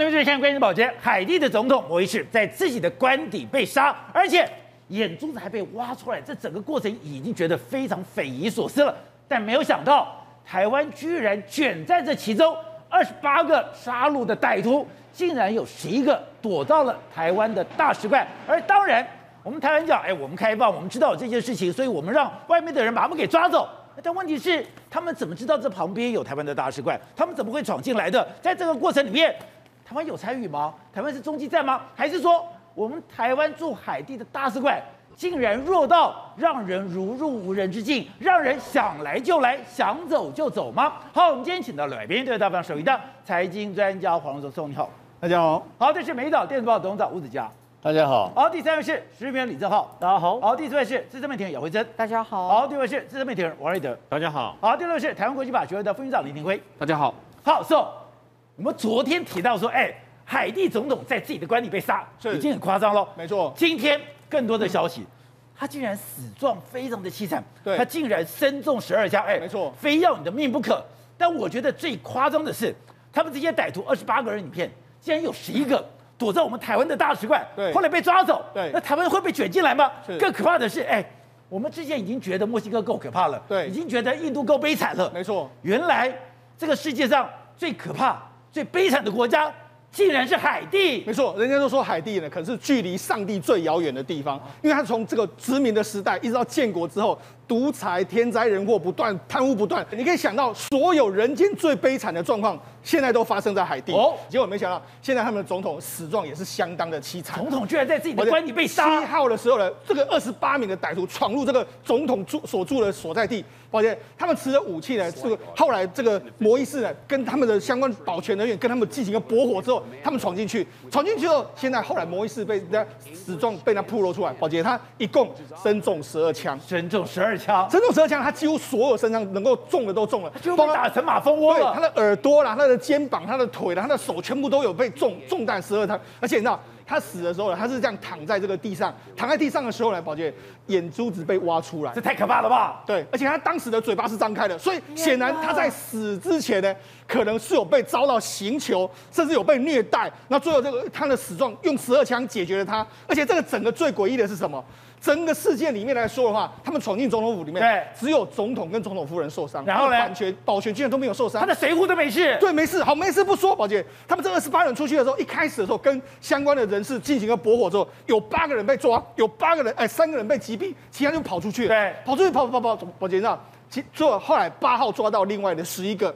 那边就是看关键宝杰，海地的总统摩伊士在自己的官邸被杀，而且眼珠子还被挖出来，这整个过程已经觉得非常匪夷所思了。但没有想到，台湾居然卷在这其中，二十八个杀戮的歹徒，竟然有十一个躲到了台湾的大使馆。而当然，我们台湾讲，哎，我们开放，我们知道这件事情，所以我们让外面的人把他们给抓走。但问题是，他们怎么知道这旁边有台湾的大使馆？他们怎么会闯进来的？在这个过程里面，台湾有参与吗？台湾是中继站吗？还是说我们台湾驻海地的大使馆竟然弱到让人如入无人之境，让人想来就来，想走就走吗？好，我们今天请到了来宾，对大方首席的财经专家黄荣松，你好，大家好。好，这是美岛电子报董事长吴子嘉，大家好。好，第三位是时事评李正浩，大家好。好，第四位是资深媒体人姚慧珍，大家好。好，第五位是资深媒体人王瑞德，大家好。好，第六位是台湾国际法学会的副院长林廷辉，大家好。好，So，我们昨天提到说，哎。海地总统在自己的官邸被杀，已经很夸张了。没错，今天更多的消息，他竟然死状非常的凄惨。对，他竟然身中十二枪，哎，没错，非要你的命不可。但我觉得最夸张的是，他们这些歹徒二十八个人里面，竟然有十一个躲在我们台湾的大使馆，对，后来被抓走。对，那台湾会被卷进来吗？更可怕的是，哎，我们之前已经觉得墨西哥够可怕了，对，已经觉得印度够悲惨了。没错，原来这个世界上最可怕、最悲惨的国家。竟然是海地，没错，人家都说海地呢，可是距离上帝最遥远的地方，因为它从这个殖民的时代一直到建国之后，独裁、天灾人祸不断，贪污不断，你可以想到所有人间最悲惨的状况，现在都发生在海地。哦，结果没想到，现在他们的总统死状也是相当的凄惨。总统居然在自己的官邸被杀。七号的时候呢，这个二十八名的歹徒闯入这个总统住所住的所在地。抱歉，他们持着武器呢，这个后来这个摩伊士呢，跟他们的相关保全人员跟他们进行了搏火之后，他们闯进去，闯进去后，现在后来摩伊士被人家死状被他暴露出来。抱歉，他一共身中十二枪，身中十二枪，身中十二枪，他几乎所有身上能够中的都中了，就被打成马蜂窝了。他的耳朵啦，他的肩膀、他的腿啦、他的手，全部都有被中中弹十二枪，而且你知道。他死的时候呢，他是这样躺在这个地上，躺在地上的时候呢，宝杰眼珠子被挖出来，这太可怕了吧？对，而且他当时的嘴巴是张开的，所以显然他在死之前呢，可能是有被遭到刑求，甚至有被虐待。那最后这个他的死状用十二枪解决了他，而且这个整个最诡异的是什么？整个事件里面来说的话，他们闯进总统府里面，对，只有总统跟总统夫人受伤，然后呢，保全保全居然都没有受伤，他的随扈都没事，对，没事，好，没事不说，宝杰，他们这二十八人出去的时候，一开始的时候跟相关的人士进行了搏火之后，有八个人被抓，有八个人，哎，三个人被击毙，其他就跑出去了，对，跑出去跑跑跑，宝杰，你知道，其最后后来八号抓到另外的十一个，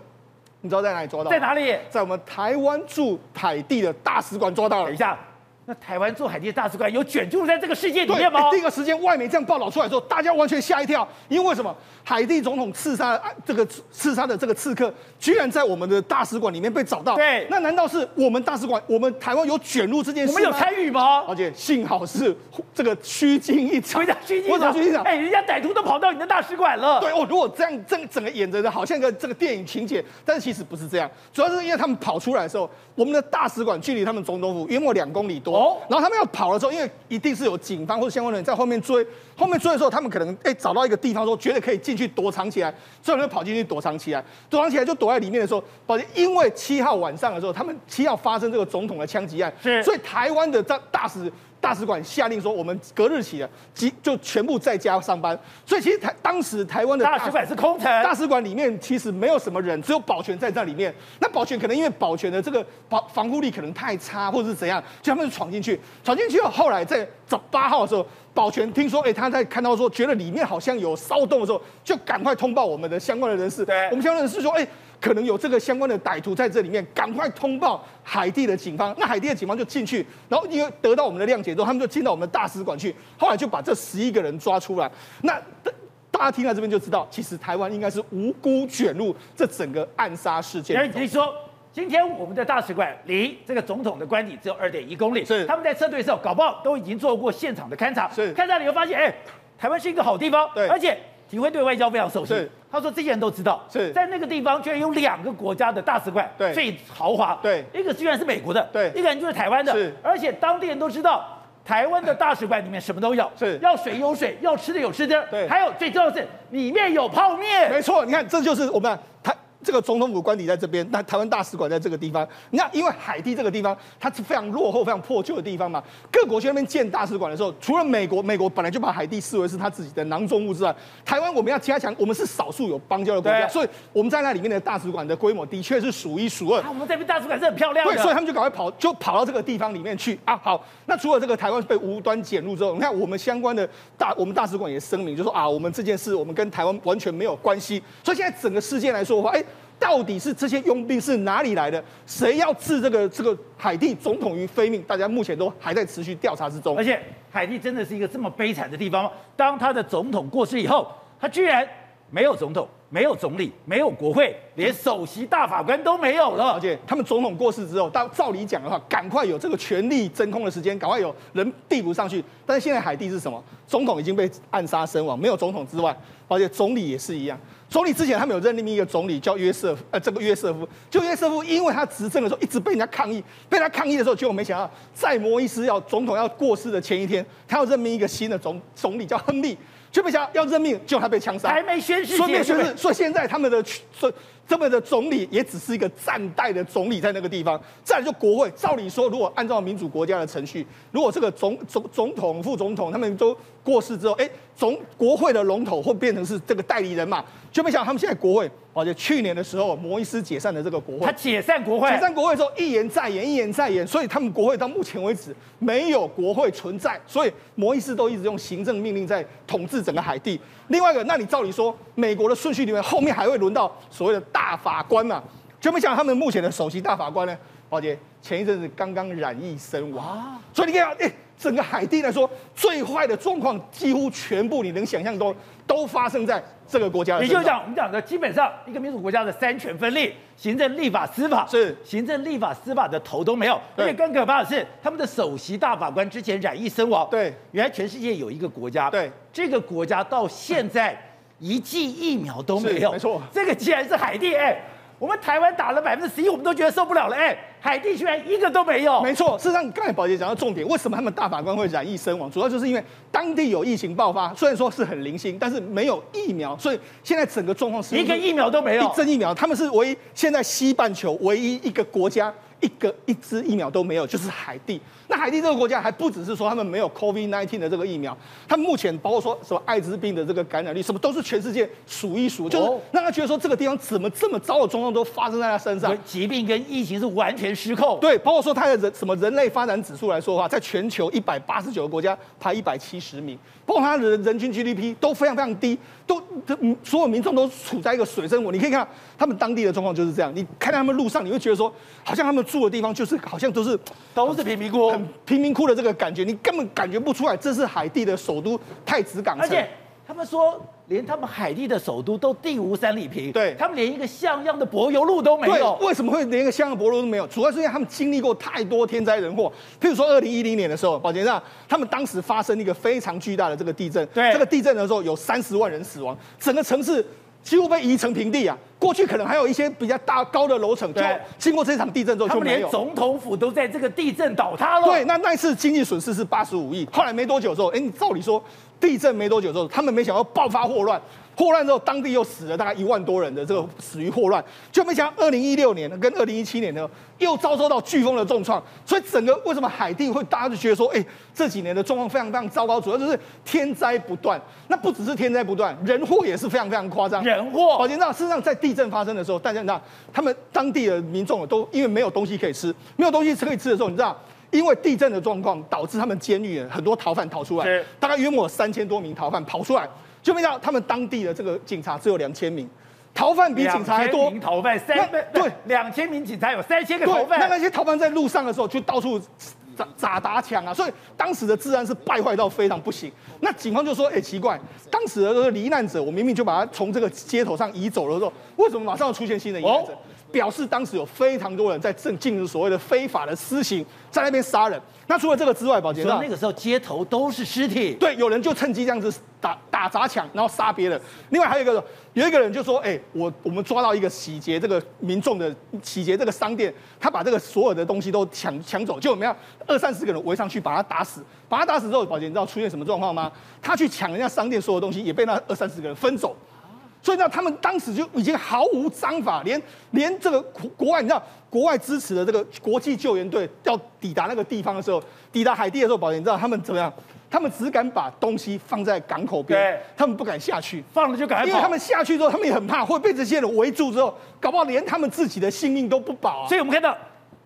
你知道在哪里抓到？在哪里？在我们台湾驻海地的大使馆抓到了。等一下。那台湾驻海地的大使馆有卷入在这个世界里面吗？第一个时间，外媒这样报道出来之后，大家完全吓一跳，因为为什么？海地总统刺杀这个刺杀的这个刺客，居然在我们的大使馆里面被找到。对，那难道是我们大使馆，我们台湾有卷入这件事吗？我们有参与吗？而且幸好是这个虚惊一场。虚惊一场。虚惊一场。哎，人家歹徒都跑到你的大使馆了。对哦，如果这样，这整个演着的好像一个这个电影情节，但是其实不是这样，主要是因为他们跑出来的时候，我们的大使馆距离他们总统府约莫两公里多。哦。然后他们要。跑的时候，因为一定是有警方或者相关的人在后面追，后面追的时候，他们可能哎、欸、找到一个地方说觉得可以进去躲藏起来，所以就跑进去躲藏起来，躲藏起来就躲在里面的时候，抱歉，因为七号晚上的时候，他们七号发生这个总统的枪击案，是，所以台湾的大大使。大使馆下令说，我们隔日起的即就全部在家上班。所以其实台当时台湾的大使馆是空城，大使馆里面其实没有什么人，只有保全在这里面。那保全可能因为保全的这个防防护力可能太差，或者是怎样，就他们就闯进去。闯进去后，后来在早八号的时候，保全听说，哎，他在看到说觉得里面好像有骚动的时候，就赶快通报我们的相关的人士。对，我们相关人士说，哎。可能有这个相关的歹徒在这里面，赶快通报海地的警方。那海地的警方就进去，然后因为得到我们的谅解之后，他们就进到我们的大使馆去。后来就把这十一个人抓出来。那大家听到这边就知道，其实台湾应该是无辜卷入这整个暗杀事件。你说，今天我们的大使馆离这个总统的官邸只有二点一公里，是他们在撤退的时候，搞不好都已经做过现场的勘查。是勘查你会发现，哎，台湾是一个好地方。对，而且。体会对外交非常熟悉。他说这些人都知道，是在那个地方居然有两个国家的大使馆，最豪华。对，一个居然是美国的，对，一个人就是台湾的。是，而且当地人都知道，台湾的大使馆里面什么都有，是要水有水，要吃的有吃的，对，还有最重要的是里面有泡面。没错，你看这就是我们台。这个总统府官邸在这边，那台湾大使馆在这个地方。你看，因为海地这个地方它是非常落后、非常破旧的地方嘛，各国去那边建大使馆的时候，除了美国，美国本来就把海地视为是他自己的囊中物之外，台湾我们要加强，我们是少数有邦交的国家，所以我们在那里面的大使馆的规模的确是数一数二。啊，我们这边大使馆是很漂亮的，对，所以他们就赶快跑，就跑到这个地方里面去啊。好，那除了这个台湾被无端检入之后，你看我们相关的大，我们大使馆也声明，就说啊，我们这件事我们跟台湾完全没有关系。所以现在整个事件来说的话，哎。到底是这些佣兵是哪里来的？谁要置这个这个海地总统于非命？大家目前都还在持续调查之中。而且海地真的是一个这么悲惨的地方吗？当他的总统过世以后，他居然没有总统、没有总理、没有国会，连首席大法官都没有了。而且他们总统过世之后，到照理讲的话，赶快有这个权力真空的时间，赶快有人递补上去。但是现在海地是什么？总统已经被暗杀身亡，没有总统之外，而且总理也是一样。总理之前他们有任命一个总理叫约瑟夫，呃，这个约瑟夫，就约瑟夫，因为他执政的时候一直被人家抗议，被他抗议的时候，结果没想到在摩伊斯要总统要过世的前一天，他要任命一个新的总总理叫亨利，却没想到要任命，结果他被枪杀，还没宣誓，说没宣誓，所以现在他们的说。这么的总理也只是一个暂代的总理在那个地方，再来就国会。照理说，如果按照民主国家的程序，如果这个总总总统、副总统他们都过世之后，哎，总国会的龙头会变成是这个代理人嘛？就没想到他们现在国会，而且去年的时候，摩伊斯解散的这个国会。他解散国会，解散国会之后一言再言，一言再言，所以他们国会到目前为止没有国会存在，所以摩伊斯都一直用行政命令在统治整个海地。另外一个，那你照理说，美国的顺序里面后面还会轮到所谓的大法官嘛？就没想到他们目前的首席大法官呢？宝杰前一阵子刚刚染疫身亡，哇所以你看，哎，整个海地来说，最坏的状况几乎全部你能想象都都发生在这个国家。也就是讲，我们讲的基本上一个民主国家的三权分立，行政、立法、司法是行政、立法、司法的头都没有。而且更可怕的是，他们的首席大法官之前染疫身亡。对，原来全世界有一个国家，对，这个国家到现在一剂疫苗都没有。没错，这个既然是海地，哎。我们台湾打了百分之十一，我们都觉得受不了了。哎，海地居然一个都没有。没错，事实上，刚才宝杰讲到重点，为什么他们大法官会染疫身亡？主要就是因为当地有疫情爆发，虽然说是很零星，但是没有疫苗，所以现在整个状况是一个疫苗都没有。一针疫苗，他们是唯一现在西半球唯一一个国家。一个一支疫苗都没有，就是海地。那海地这个国家还不只是说他们没有 COVID-19 的这个疫苗，他们目前包括说什么艾滋病的这个感染率，什么都是全世界数一数，就是让他觉得说这个地方怎么这么糟的状况都发生在他身上，疾病跟疫情是完全失控。对，包括说他的人什么人类发展指数来说的话，在全球一百八十九个国家排一百七十名，包括他的人均 GDP 都非常非常低，都所有民众都处在一个水深火。你可以看他们当地的状况就是这样，你看到他们路上，你会觉得说好像他们。住的地方就是好像都是都是贫民窟，很贫民窟的这个感觉，你根本感觉不出来这是海地的首都太子港。而且他们说，连他们海地的首都都地无三里平，对他们连一个像样的柏油路都没有。为什么会连一个像样的柏油路都没有？主要是因为他们经历过太多天灾人祸。譬如说，二零一零年的时候，宝杰上他们当时发生一个非常巨大的这个地震，对这个地震的时候有三十万人死亡，整个城市。几乎被夷成平地啊！过去可能还有一些比较大高的楼层，就经过这场地震之后就没有。他们连总统府都在这个地震倒塌了。对，那那一次经济损失是八十五亿。后来没多久之后，哎，你照理说地震没多久之后，他们没想到爆发霍乱。霍乱之后，当地又死了大概一万多人的这个死于霍乱，就没想到二零一六年跟二零一七年呢，又遭受到飓风的重创，所以整个为什么海地会大家就觉得说，哎，这几年的状况非常非常糟糕，主要就是天灾不断。那不只是天灾不断，人祸也是非常非常夸张。人祸，宝杰，那事实上在地震发生的时候，大家知道，他们当地的民众都因为没有东西可以吃，没有东西可以吃的时候，你知道，因为地震的状况导致他们监狱很多逃犯逃出来，大概约莫三千多名逃犯跑出来。就没想到他们当地的这个警察只有两千名，逃犯比警察还多。逃犯三对两千名警察有三千个逃犯。那那些逃犯在路上的时候就到处砸砸打抢啊，所以当时的治安是败坏到非常不行。那警方就说：“哎，奇怪，当时的这个罹难者，我明明就把他从这个街头上移走了，之后为什么马上要出现新的罹难者？”哦表示当时有非常多人在正进行所谓的非法的私刑，在那边杀人。那除了这个之外，宝杰，所以那个时候街头都是尸体。对，有人就趁机这样子打打砸抢，然后杀别人。另外还有一个，有一个人就说：“哎，我我们抓到一个洗劫这个民众的洗劫这个商店，他把这个所有的东西都抢抢走，就我们要二三十个人围上去把他打死。把他打死之后，宝杰，你知道出现什么状况吗？他去抢人家商店所有东西，也被那二三十个人分走。”所以呢，他们当时就已经毫无章法，连连这个国外，你知道，国外支持的这个国际救援队要抵达那个地方的时候，抵达海地的时候，宝杰，你知道他们怎么样？他们只敢把东西放在港口边，他们不敢下去，放了就赶快。因为他们下去之后，他们也很怕会被这些人围住，之后搞不好连他们自己的性命都不保啊。所以我们看到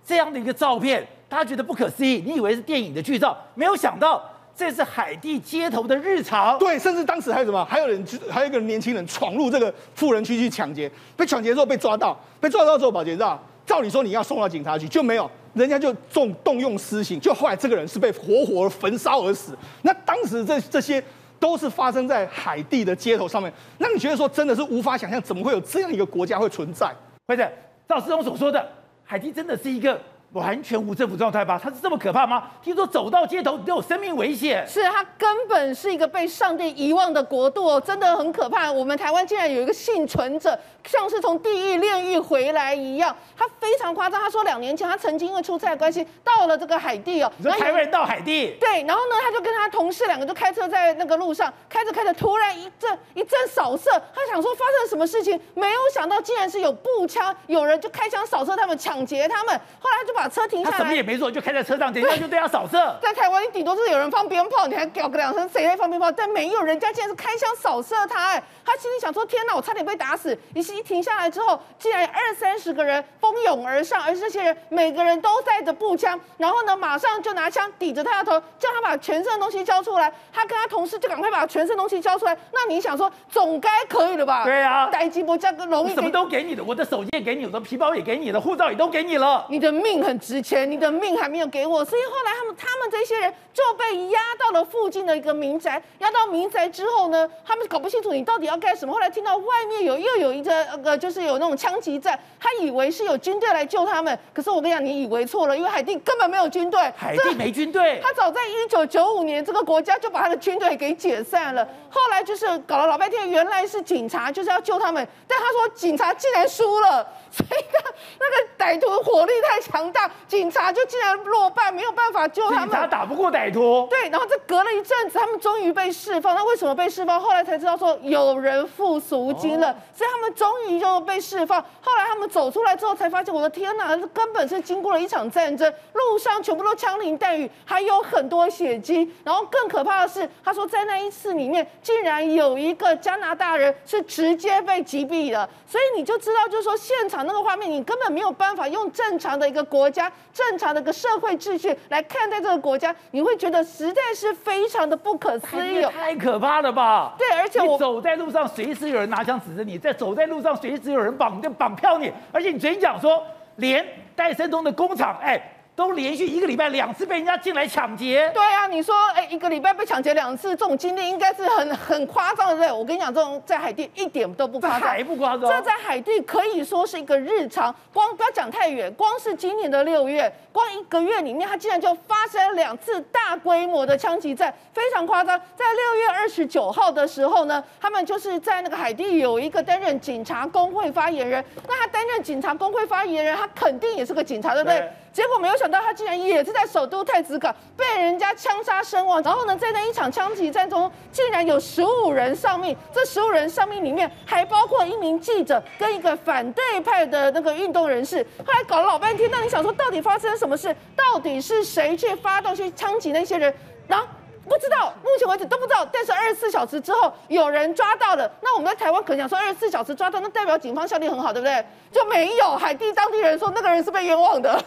这样的一个照片，大家觉得不可思议，你以为是电影的剧照，没有想到这是海地街头的日常。对，甚至当时还有什么？还有人，还有一个年轻人闯入这个富人区去抢劫，被抢劫之后被抓到，被抓到之后，保洁知道，照理说你要送到警察局，就没有。人家就重动用私刑，就后来这个人是被活活焚烧而死。那当时这这些都是发生在海地的街头上面。那你觉得说真的是无法想象，怎么会有这样一个国家会存在？或者赵世聪所说的，海地真的是一个。完全无政府状态吧？他是这么可怕吗？听说走到街头都有生命危险。是，他根本是一个被上帝遗忘的国度哦，真的很可怕。我们台湾竟然有一个幸存者，像是从地狱炼狱回来一样，他非常夸张。他说两年前他曾经因为出差的关系到了这个海地哦，你说台湾人到海地？对，然后呢，他就跟他同事两个就开车在那个路上开着开着，突然一阵一阵扫射，他想说发生了什么事情，没有想到竟然是有步枪，有人就开枪扫射他们，抢劫他们。后来他就把车停下来，他什么也没做，就开在车上，等一下就对他扫射。在台湾，你顶多是有人放鞭炮，你还叫个两声，谁在放鞭炮？但没有，人家竟然是开枪扫射他，哎，他心里想说：天哪，我差点被打死！一一停下来之后，竟然二三十个人蜂拥而上，而这些人每个人都带着步枪，然后呢，马上就拿枪抵着他的头，叫他把全身的东西交出来。他跟他同事就赶快把全身东西交出来。那你想说，总该可以了吧？对啊，待机不加个容易，什么都给你的，我的手机也给你，我的皮包也给你了，护照也都给你了，你的命很值钱，你的命还没有给我，所以后来他们他们这些人就被押到了附近的一个民宅。押到民宅之后呢，他们搞不清楚你到底要干什么。后来听到外面有又有一个呃，就是有那种枪击战，他以为是有军队来救他们。可是我跟你讲，你以为错了，因为海地根本没有军队，海地没军队。他早在一九九五年，这个国家就把他的军队给解散了。后来就是搞了老半天，原来是警察就是要救他们，但他说警察竟然输了。所以那那个歹徒火力太强大，警察就竟然落败，没有办法救他们。警察打不过歹徒。对，然后这隔了一阵子，他们终于被释放。那为什么被释放？后来才知道说有人付赎金了，哦、所以他们终于就被释放。后来他们走出来之后，才发现我的天哪，这根本是经过了一场战争，路上全部都枪林弹雨，还有很多血迹。然后更可怕的是，他说在那一次里面，竟然有一个加拿大人是直接被击毙的。所以你就知道，就是说现场。那个画面，你根本没有办法用正常的一个国家、正常的一个社会秩序来看待这个国家，你会觉得实在是非常的不可思议，太可怕了吧？对，而且我走在路上，随时有人拿枪指着你；在走在路上，随时有人绑就绑票你。而且你昨天讲说，连戴森东的工厂，哎。都连续一个礼拜两次被人家进来抢劫。对啊，你说，哎，一个礼拜被抢劫两次，这种经历应该是很很夸张的，对？我跟你讲，这种在海地一点都不夸张，还不夸张。这在海地可以说是一个日常。光不要讲太远，光是今年的六月，光一个月里面，它竟然就发生两次大规模的枪击战，非常夸张。在六月二十九号的时候呢，他们就是在那个海地有一个担任警察工会发言人，那他担任警察工会发言人，他肯定也是个警察，对不对？对结果没有想到，他竟然也是在首都太子港被人家枪杀身亡。然后呢，在那一场枪击战中，竟然有十五人丧命。这十五人丧命里面，还包括一名记者跟一个反对派的那个运动人士。后来搞了老半天，那你想说，到底发生了什么事？到底是谁去发动去枪击那些人？然后。不知道，目前为止都不知道。但是二十四小时之后有人抓到了，那我们在台湾可能想说二十四小时抓到，那代表警方效率很好，对不对？就没有海地当地人说那个人是被冤枉的，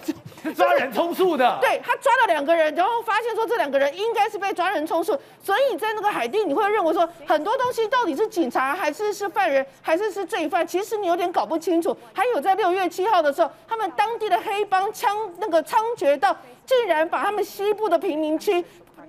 抓人充数的。对，他抓了两个人，然后发现说这两个人应该是被抓人充数，所以在那个海地你会认为说很多东西到底是警察还是是犯人还是是罪犯，其实你有点搞不清楚。还有在六月七号的时候，他们当地的黑帮枪那个猖獗到，竟然把他们西部的贫民区。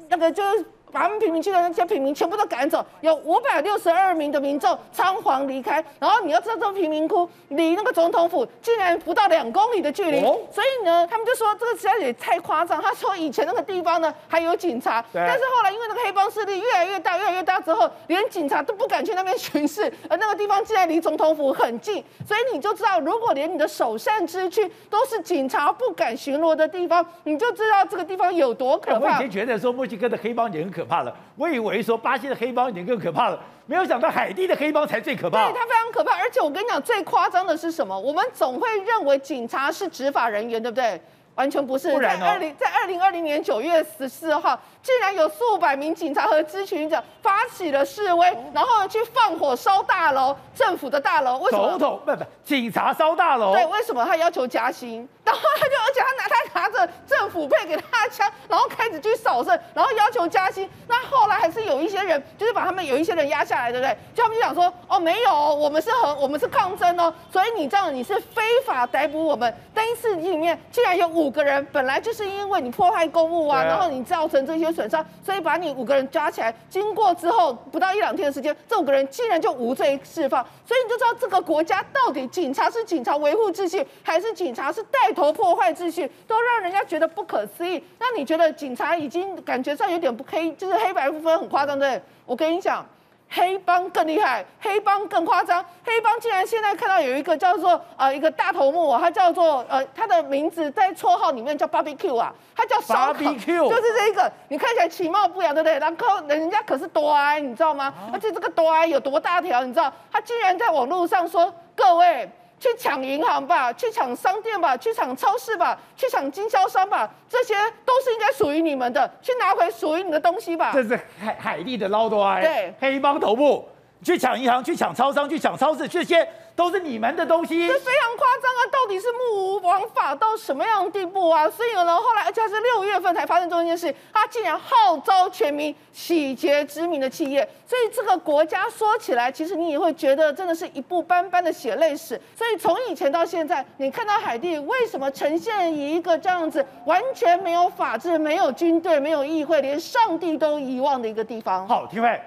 那个就是把他们贫民区的那些平民全部都赶走，有五百六十二名的民众仓皇离开。然后你要知道，这个贫民窟离那个总统府竟然不到两公里的距离，所以呢，他们就说这个实在也太夸张。他说以前那个地方呢还有警察，但是后来因为那个黑帮势力越来越大，越来越大之后，连警察都不敢去那边巡视，而那个地方竟然离总统府很近，所以你就知道，如果连你的首善之区都是警察不敢巡逻的地方，你就知道这个地方有多可怕。我以前觉得说墨西哥的黑帮也很可。可怕了。我以为说巴西的黑帮已经更可怕了，没有想到海地的黑帮才最可怕。对，他非常可怕。而且我跟你讲，最夸张的是什么？我们总会认为警察是执法人员，对不对？完全不是。不然哦、在二零在二零二零年九月十四号，竟然有数百名警察和知情者发起了示威，然后去放火烧大楼，政府的大楼。为什么？总统不不，警察烧大楼。对，为什么他要求加薪？然后他就，而且他拿他拿着政府配给他的枪，然后开始去扫射，然后要求加薪。那后来还是有一些人，就是把他们有一些人压下来，对不对？就他们就讲说，哦，没有，我们是和我们是抗争哦，所以你这样你是非法逮捕我们。但一次里面竟然有五个人，本来就是因为你破坏公务啊，然后你造成这些损伤，所以把你五个人抓起来。经过之后不到一两天的时间，这五个人竟然就无罪释放。所以你就知道这个国家到底警察是警察维护秩序，还是警察是带头破坏秩序，都让人家觉得不可思议。那你觉得警察已经感觉上有点不黑，就是黑白不分很夸张，对？我跟你讲，黑帮更厉害，黑帮更夸张。黑帮竟然现在看到有一个叫做呃一个大头目，他叫做呃他的名字在绰号里面叫 Barbecue 啊，他叫烧烤，Barbecue 就是这一个。你看起来其貌不扬，对不对？然后人家可是多矮，你知道吗？而且这个多矮有多大条，你知道？他竟然在网络上说，各位。去抢银行吧，去抢商店吧，去抢超市吧，去抢经销商吧，这些都是应该属于你们的，去拿回属于你的东西吧。这是海海地的捞多埃，对，黑帮头目，去抢银行，去抢超商，去抢超市，这些。都是你们的东西，这非常夸张啊！到底是目无王法到什么样的地步啊？所以呢，后来而且还是六月份才发生这件事，他竟然号召全民洗劫知名的企业，所以这个国家说起来，其实你也会觉得真的是一部斑斑的血泪史。所以从以前到现在，你看到海地为什么呈现一个这样子完全没有法治、没有军队、没有议会，连上帝都遗忘的一个地方？好，廷辉，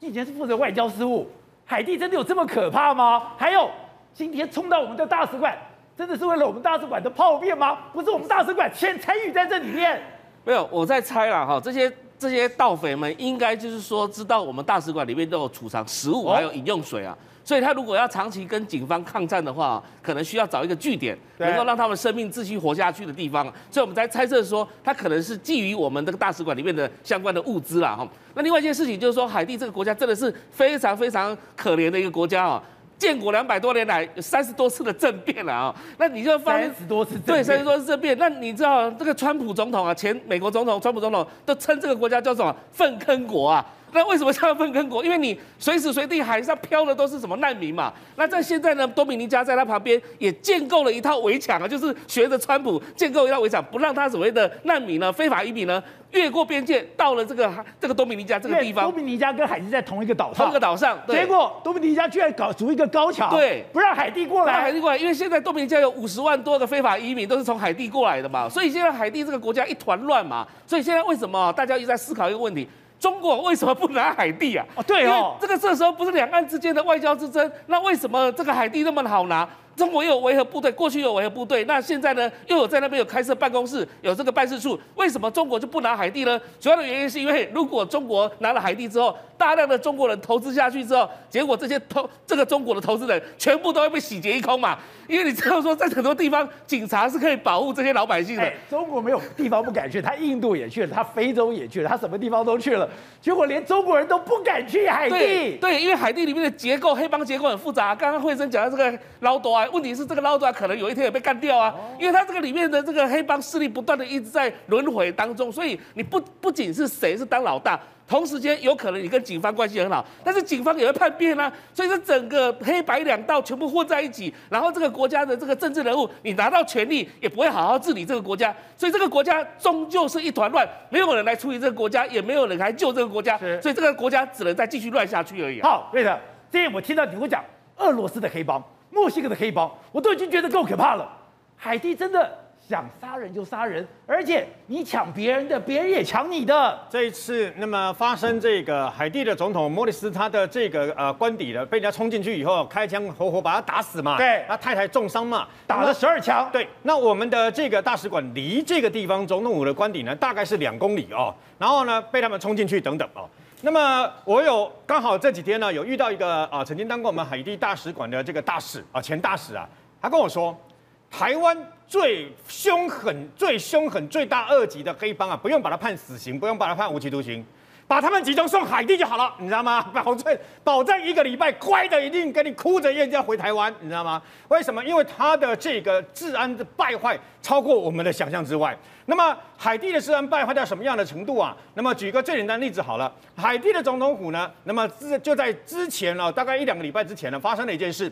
你以前是负责外交事务。海地真的有这么可怕吗？还有，今天冲到我们的大使馆，真的是为了我们大使馆的泡面吗？不是我们大使馆先参与在这里面？没有，我在猜了哈，这些这些盗匪们应该就是说知道我们大使馆里面都有储藏食物，还有饮用水啊。哦所以他如果要长期跟警方抗战的话，可能需要找一个据点，能够让他们生命继续活下去的地方。所以我们才猜测说，他可能是觊觎我们这个大使馆里面的相关的物资啦。哈。那另外一件事情就是说，海地这个国家真的是非常非常可怜的一个国家啊，建国两百多年来有三十多次的政变了啊。那你就发现三十多次对三十多次政变，那你知道这个川普总统啊，前美国总统川普总统都称这个国家叫什么粪坑国啊？那为什么叫粪坑国？因为你随时随地海上漂的都是什么难民嘛。那在现在呢，多米尼加在他旁边也建构了一套围墙啊，就是学着川普建构一套围墙，不让他所谓的难民呢、非法移民呢越过边界到了这个这个多米尼加这个地方。多米尼加跟海地在同一个岛上，同一个岛上。对。结果多米尼加居然搞筑一个高墙，对，不让海地过来。不让海地过来，因为现在多米尼加有五十万多的非法移民都是从海地过来的嘛，所以现在海地这个国家一团乱嘛。所以现在为什么大家一直在思考一个问题？中国为什么不拿海地啊？哦，对哦，这个这时候不是两岸之间的外交之争，那为什么这个海地那么好拿？中国又有维和部队，过去有维和部队，那现在呢又有在那边有开设办公室，有这个办事处，为什么中国就不拿海地呢？主要的原因是因为如果中国拿了海地之后，大量的中国人投资下去之后，结果这些投这个中国的投资人全部都会被洗劫一空嘛。因为你知道说，在很多地方警察是可以保护这些老百姓的。欸，中国没有地方不敢去，他印度也去了，他非洲也去了，他什么地方都去了，结果连中国人都不敢去海地。对，对，因为海地里面的结构，黑帮结构很复杂。刚刚慧珍讲到这个捞多啊，问题是这个捞多啊，可能有一天也被干掉啊，因为他这个里面的这个黑帮势力不断的一直在轮回当中，所以你不不仅是谁是当老大。同时间有可能你跟警方关系很好，但是警方也会叛变啊，所以说整个黑白两道全部混在一起，然后这个国家的这个政治人物，你拿到权力也不会好好治理这个国家，所以这个国家终究是一团乱，没有人来处理这个国家，也没有人来救这个国家，所以这个国家只能再继续乱下去而已啊。好，对的，这天我听到你会讲俄罗斯的黑帮、墨西哥的黑帮，我都已经觉得够可怕了，海地真的。想杀人就杀人，而且你抢别人的，别人也抢你的。这一次，那么发生这个海地的总统莫里斯，他的这个呃官邸的被人家冲进去以后，开枪活活把他打死嘛。对，他太太重伤嘛，打了十二枪。对，那我们的这个大使馆离这个地方总统府的官邸呢，大概是两公里哦。然后呢，被他们冲进去等等哦。那么我有刚好这几天呢，有遇到一个啊，曾经当过我们海地大使馆的这个大使啊，前大使啊，他跟我说。台湾最凶狠、最凶狠、最大恶极的黑帮啊，不用把他判死刑，不用把他判无期徒刑，把他们集中送海地就好了，你知道吗？保证保证一个礼拜乖的一定跟你哭着要回台湾，你知道吗？为什么？因为他的这个治安的败坏超过我们的想象之外。那么海地的治安败坏到什么样的程度啊？那么举个最简单例子好了，海地的总统府呢，那么之就在之前呢，大概一两个礼拜之前呢，发生了一件事，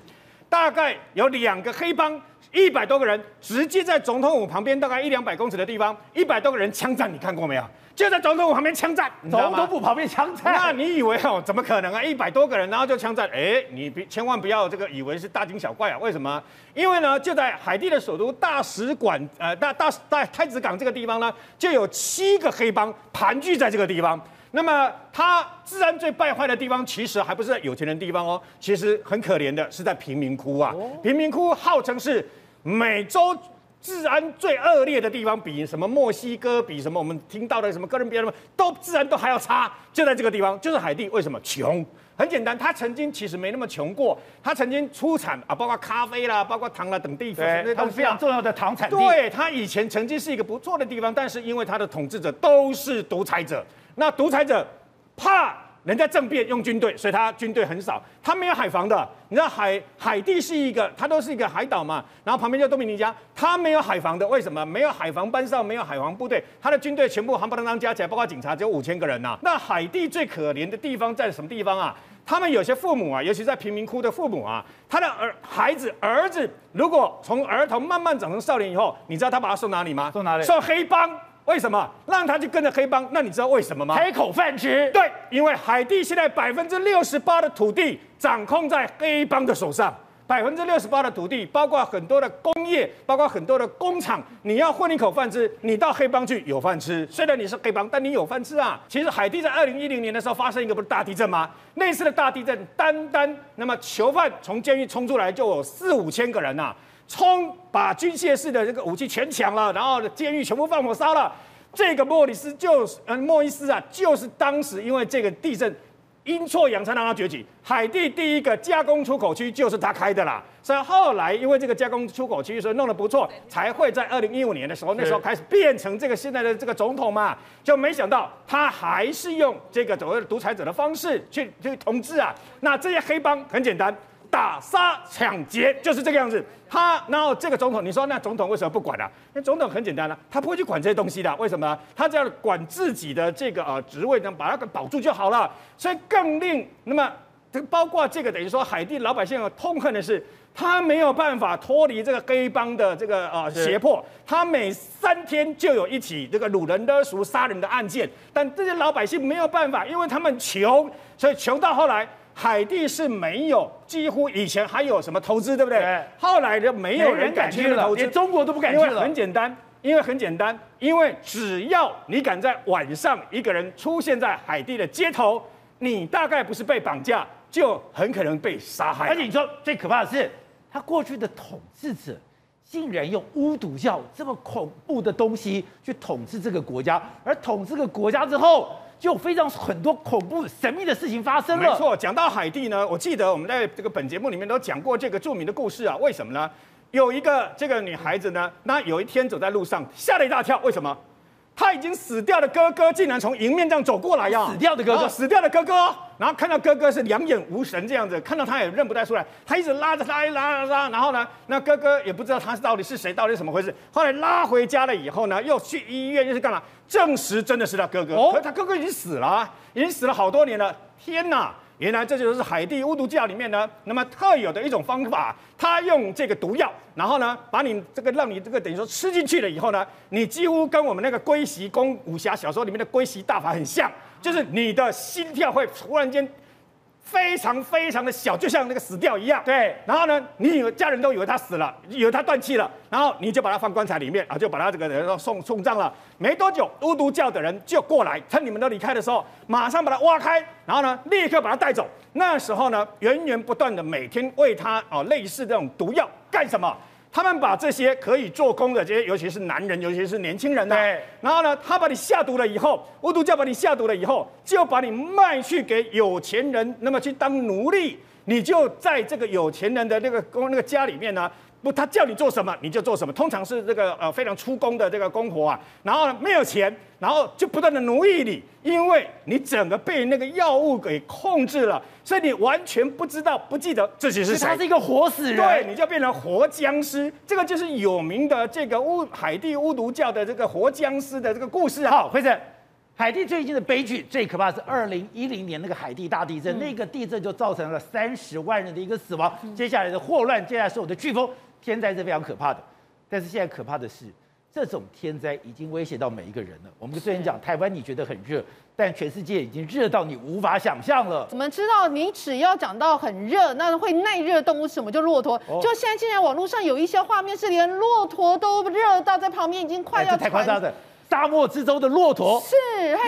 大概有两个黑帮。一百多个人直接在总统府旁边，大概一两百公尺的地方，一百多个人枪战，你看过没有？就在总统府旁边枪战，总统府旁边枪战。那你以为哦，怎么可能啊？一百多个人，然后就枪战？哎，你别千万不要这个以为是大惊小怪啊！为什么？因为呢，就在海地的首都大使馆，呃，大大大太子港这个地方呢，就有七个黑帮盘踞在这个地方。那么，它治安最败坏的地方，其实还不是在有钱人的地方哦，其实很可怜的是在贫民窟啊。贫民窟号称是美洲治安最恶劣的地方，比什么墨西哥，比什么我们听到的什么哥伦比亚什么，都治安都还要差。就在这个地方，就是海地。为什么穷？很简单，他曾经其实没那么穷过，他曾经出产啊，包括咖啡啦，包括糖啦等地方，它是非常重要的糖产地。对，他以前曾经是一个不错的地方，但是因为他的统治者都是独裁者。那独裁者怕人家政变用军队，所以他军队很少，他没有海防的。你知道海海地是一个，它都是一个海岛嘛，然后旁边叫多米尼加，他没有海防的。为什么？没有海防班上，没有海防部队，他的军队全部夯不啷当加起来，包括警察只有五千个人呐、啊。那海地最可怜的地方在什么地方啊？他们有些父母啊，尤其在贫民窟的父母啊，他的儿孩子儿子如果从儿童慢慢长成少年以后，你知道他把他送哪里吗？送哪里？送黑帮。为什么让他去跟着黑帮？那你知道为什么吗？黑口饭吃。对，因为海地现在百分之六十八的土地掌控在黑帮的手上，百分之六十八的土地，包括很多的工业，包括很多的工厂，你要混一口饭吃，你到黑帮去有饭吃。虽然你是黑帮，但你有饭吃啊。其实海地在二零一零年的时候发生一个不是大地震吗？那次的大地震，单单那么囚犯从监狱冲出来就有四五千个人呐、啊。冲把军械式的这个武器全抢了，然后监狱全部放火烧了。这个莫里斯就是嗯，莫伊斯啊，就是当时因为这个地震阴错阳差让他崛起。海地第一个加工出口区就是他开的啦。所以后来因为这个加工出口区所以弄得不错，才会在二零一五年的时候，那时候开始变成这个现在的这个总统嘛。就没想到他还是用这个所谓的独裁者的方式去去统治啊。那这些黑帮很简单。打杀抢劫就是这个样子。他然后这个总统，你说那总统为什么不管啊？那总统很简单了，他不会去管这些东西的。为什么？他只要管自己的这个呃职位，能把它给保住就好了。所以更令那么这个包括这个等于说海地老百姓痛恨的是，他没有办法脱离这个黑帮的这个呃胁迫。他每三天就有一起这个掳人勒赎杀人的案件，但这些老百姓没有办法，因为他们穷，所以穷到后来。海地是没有，几乎以前还有什么投资，对不对？对。后来就没有人敢去投资，连中国都不敢去了。因为很简单，因为很简单，因为只要你敢在晚上一个人出现在海地的街头，你大概不是被绑架，就很可能被杀害。而且你说最可怕的是，他过去的统治者竟然用巫毒教这么恐怖的东西去统治这个国家，而统治这个国家之后。就非常很多恐怖神秘的事情发生了。没错，讲到海地呢，我记得我们在这个本节目里面都讲过这个著名的故事啊。为什么呢？有一个这个女孩子呢，那有一天走在路上，吓了一大跳。为什么？他已经死掉的哥哥竟然从迎面这样走过来呀！死掉的哥哥，死掉的哥哥，然后看到哥哥是两眼无神这样子，看到他也认不太出来，他一直拉着他，拉拉拉，然后呢，那哥哥也不知道他是到底是谁，到底是怎么回事。后来拉回家了以后呢，又去医院，又是干嘛？证实真的是他哥哥，可是他哥哥已经死了，已经死了好多年了。天哪！原来这就是海地巫毒教里面呢，那么特有的一种方法，他用这个毒药，然后呢，把你这个让你这个等于说吃进去了以后呢，你几乎跟我们那个龟息功武侠小说里面的龟息大法很像，就是你的心跳会突然间。非常非常的小，就像那个死掉一样。对，然后呢，你以为家人都以为他死了，以为他断气了，然后你就把他放棺材里面啊，就把他这个人送送葬了。没多久，巫毒教的人就过来，趁你们都离开的时候，马上把他挖开，然后呢，立刻把他带走。那时候呢，源源不断的每天喂他哦，类似这种毒药干什么？他们把这些可以做工的这些，尤其是男人，尤其是年轻人呢，对。然后呢，他把你下毒了以后，巫毒教把你下毒了以后，就把你卖去给有钱人，那么去当奴隶，你就在这个有钱人的那个工那个家里面呢，不，他叫你做什么你就做什么，通常是这个呃非常出工的这个工活啊，然后呢没有钱，然后就不断的奴役你，因为你整个被那个药物给控制了，所以你完全不知道不记得自己是谁，他是一个活死人，对，你就变成活僵尸，这个就是有名的这个巫海地巫毒教的这个活僵尸的这个故事啊。好，辉诚。海地最近的悲剧最可怕是二零一零年那个海地大地震，嗯、那个地震就造成了三十万人的一个死亡。嗯、接下来的霍乱，接下来是我的飓风，天灾是非常可怕的。但是现在可怕的是，这种天灾已经威胁到每一个人了。我们之前讲台湾，你觉得很热，但全世界已经热到你无法想象了。怎么知道？你只要讲到很热，那会耐热动物是什么？就骆驼。哦、就现在竟然网络上有一些画面是连骆驼都热到在旁边已经快要、哎、太夸张的。沙漠之舟的骆驼是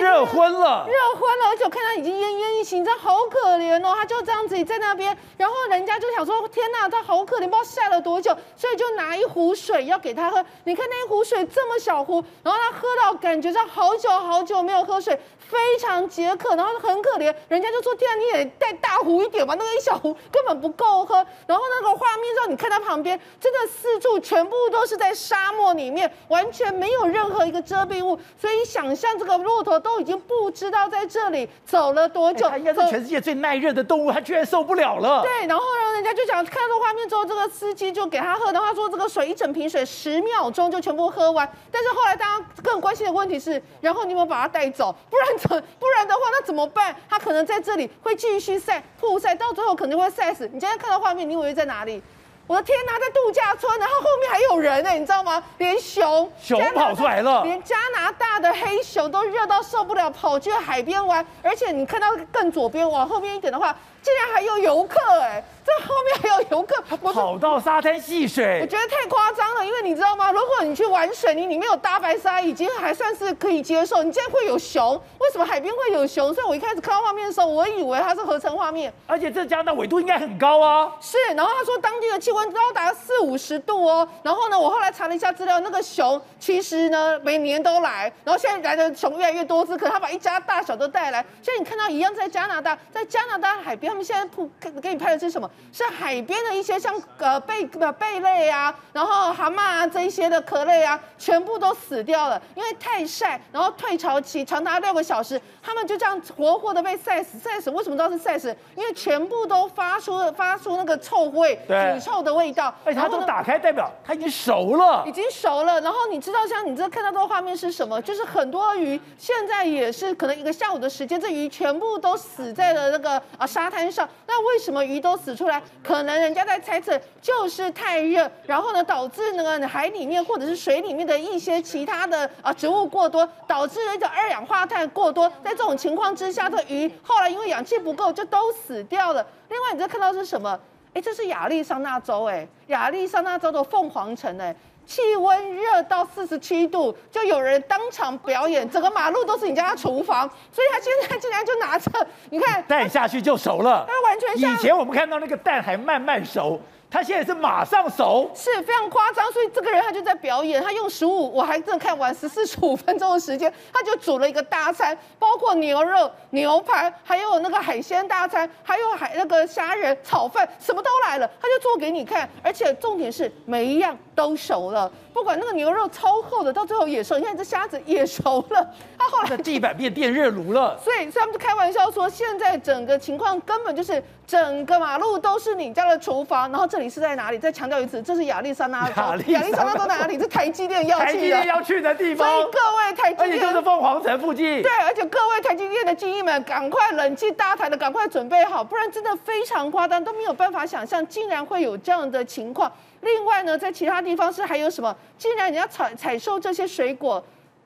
热昏了，热昏了，而且我看他已经奄奄一息，你知道好可怜哦，他就这样子在那边，然后人家就想说，天呐，他好可怜，不知道晒了多久，所以就拿一壶水要给他喝。你看那一壶水这么小壶，然后他喝到感觉上好久好久没有喝水，非常解渴，然后很可怜，人家就说，天啊，你也带大壶一点吧，那个一小壶根本不够喝。然后那个画面上，你看他旁边，真的四处全部都是在沙漠里面，完全没有任何一个遮蔽。物，所以想象这个骆驼都已经不知道在这里走了多久。它应该是全世界最耐热的动物，它居然受不了了。对，然后呢，人家就想看到画面之后，这个司机就给他喝，然后他说这个水一整瓶水十秒钟就全部喝完。但是后来大家更关心的问题是，然后你有没有把它带走？不然怎不然的话，那怎么办？他可能在这里会继续晒曝晒，到最后可能会晒死。你今天看到画面，你以为在哪里？我的天啊，在度假村，然后后面还有人呢，你知道吗？连熊熊跑出来了，连加拿大的黑熊都热到受不了，跑去海边玩。而且你看到更左边，往后面一点的话，竟然还有游客哎。这后面还有游客，跑到沙滩戏水，我觉得太夸张了。因为你知道吗？如果你去玩水，你里面有大白鲨，已经还算是可以接受。你竟然会有熊？为什么海边会有熊？所以我一开始看到画面的时候，我以为它是合成画面。而且这加拿大纬度应该很高啊。是，然后他说当地的气温高达四五十度哦。然后呢，我后来查了一下资料，那个熊其实呢每年都来，然后现在来的熊越来越多只，可能他把一家大小都带来。所以你看到一样在加拿大，在加拿大海边，他们现在铺给你拍的是什么？是海边的一些像呃贝呃贝类啊，然后蛤蟆啊这一些的壳类啊，全部都死掉了，因为太晒，然后退潮期长达六个小时，他们就这样活活的被晒死。晒死为什么知道是晒死？因为全部都发出发出那个臭味，腐臭的味道。而且它都打开，代表它已经熟了，已经熟了。然后你知道像你这看到这个画面是什么？就是很多鱼现在也是可能一个下午的时间，这鱼全部都死在了那个啊沙滩上。那为什么鱼都死出来？可能人家在猜测，就是太热，然后呢，导致那个海里面或者是水里面的一些其他的啊植物过多，导致那个二氧化碳过多。在这种情况之下，这鱼后来因为氧气不够，就都死掉了。另外，你再看到是什么？哎，这是亚利桑那州，哎，亚利桑那州的凤凰城，哎。气温热到四十七度，就有人当场表演，整个马路都是你家的厨房，所以他现在竟然就拿着，你看蛋下去就熟了，他完全像以前我们看到那个蛋还慢慢熟。他现在是马上熟，是非常夸张，所以这个人他就在表演，他用十五，我还正看完十四十五分钟的时间，他就煮了一个大餐，包括牛肉、牛排，还有那个海鲜大餐，还有海那个虾仁炒饭，什么都来了，他就做给你看，而且重点是每一样都熟了，不管那个牛肉超厚的，到最后也熟，你看这虾子也熟了，它后来地板变电热炉了，所以所以他们就开玩笑说，现在整个情况根本就是整个马路都是你家的厨房，然后这。里是在哪里？再强调一次，这是亚利桑那州。亚利桑那州哪里？是台积电要去的。台积电要去的地方。所以各位台积电，而且就是凤凰城附近。对，而且各位台积电的精英们，赶快冷气搭台的，赶快准备好，不然真的非常夸张，都没有办法想象，竟然会有这样的情况。另外呢，在其他地方是还有什么？竟然你要采采收这些水果。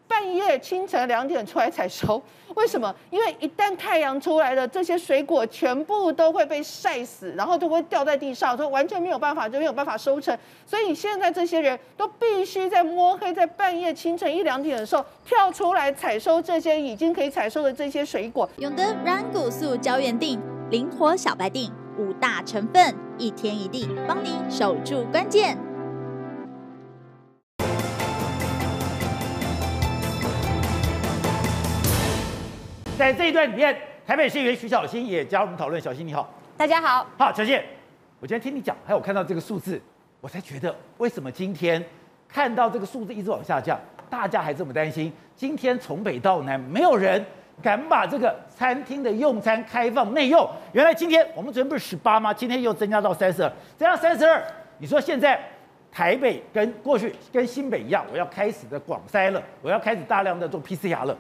半夜清晨两点出来采收，为什么？因为一旦太阳出来了，这些水果全部都会被晒死，然后就会掉在地上，就完全没有办法，就没有办法收成。所以现在这些人都必须在摸黑，在半夜清晨一两点的时候跳出来采收这些已经可以采收的这些水果。永德软骨素胶原定，灵活小白定，五大成分，一天一地，帮你守住关键。在这一段里面，台北市议员徐小新也加入我们讨论。小新你好，大家好。好，小新，我今天听你讲，还有看到这个数字，我才觉得为什么今天看到这个数字一直往下降，大家还这么担心？今天从北到南，没有人敢把这个餐厅的用餐开放内用。原来今天我们昨天不是十八吗？今天又增加到三十二，增加三十二。你说现在台北跟过去跟新北一样，我要开始的广筛了，我要开始大量的做 PCR 了。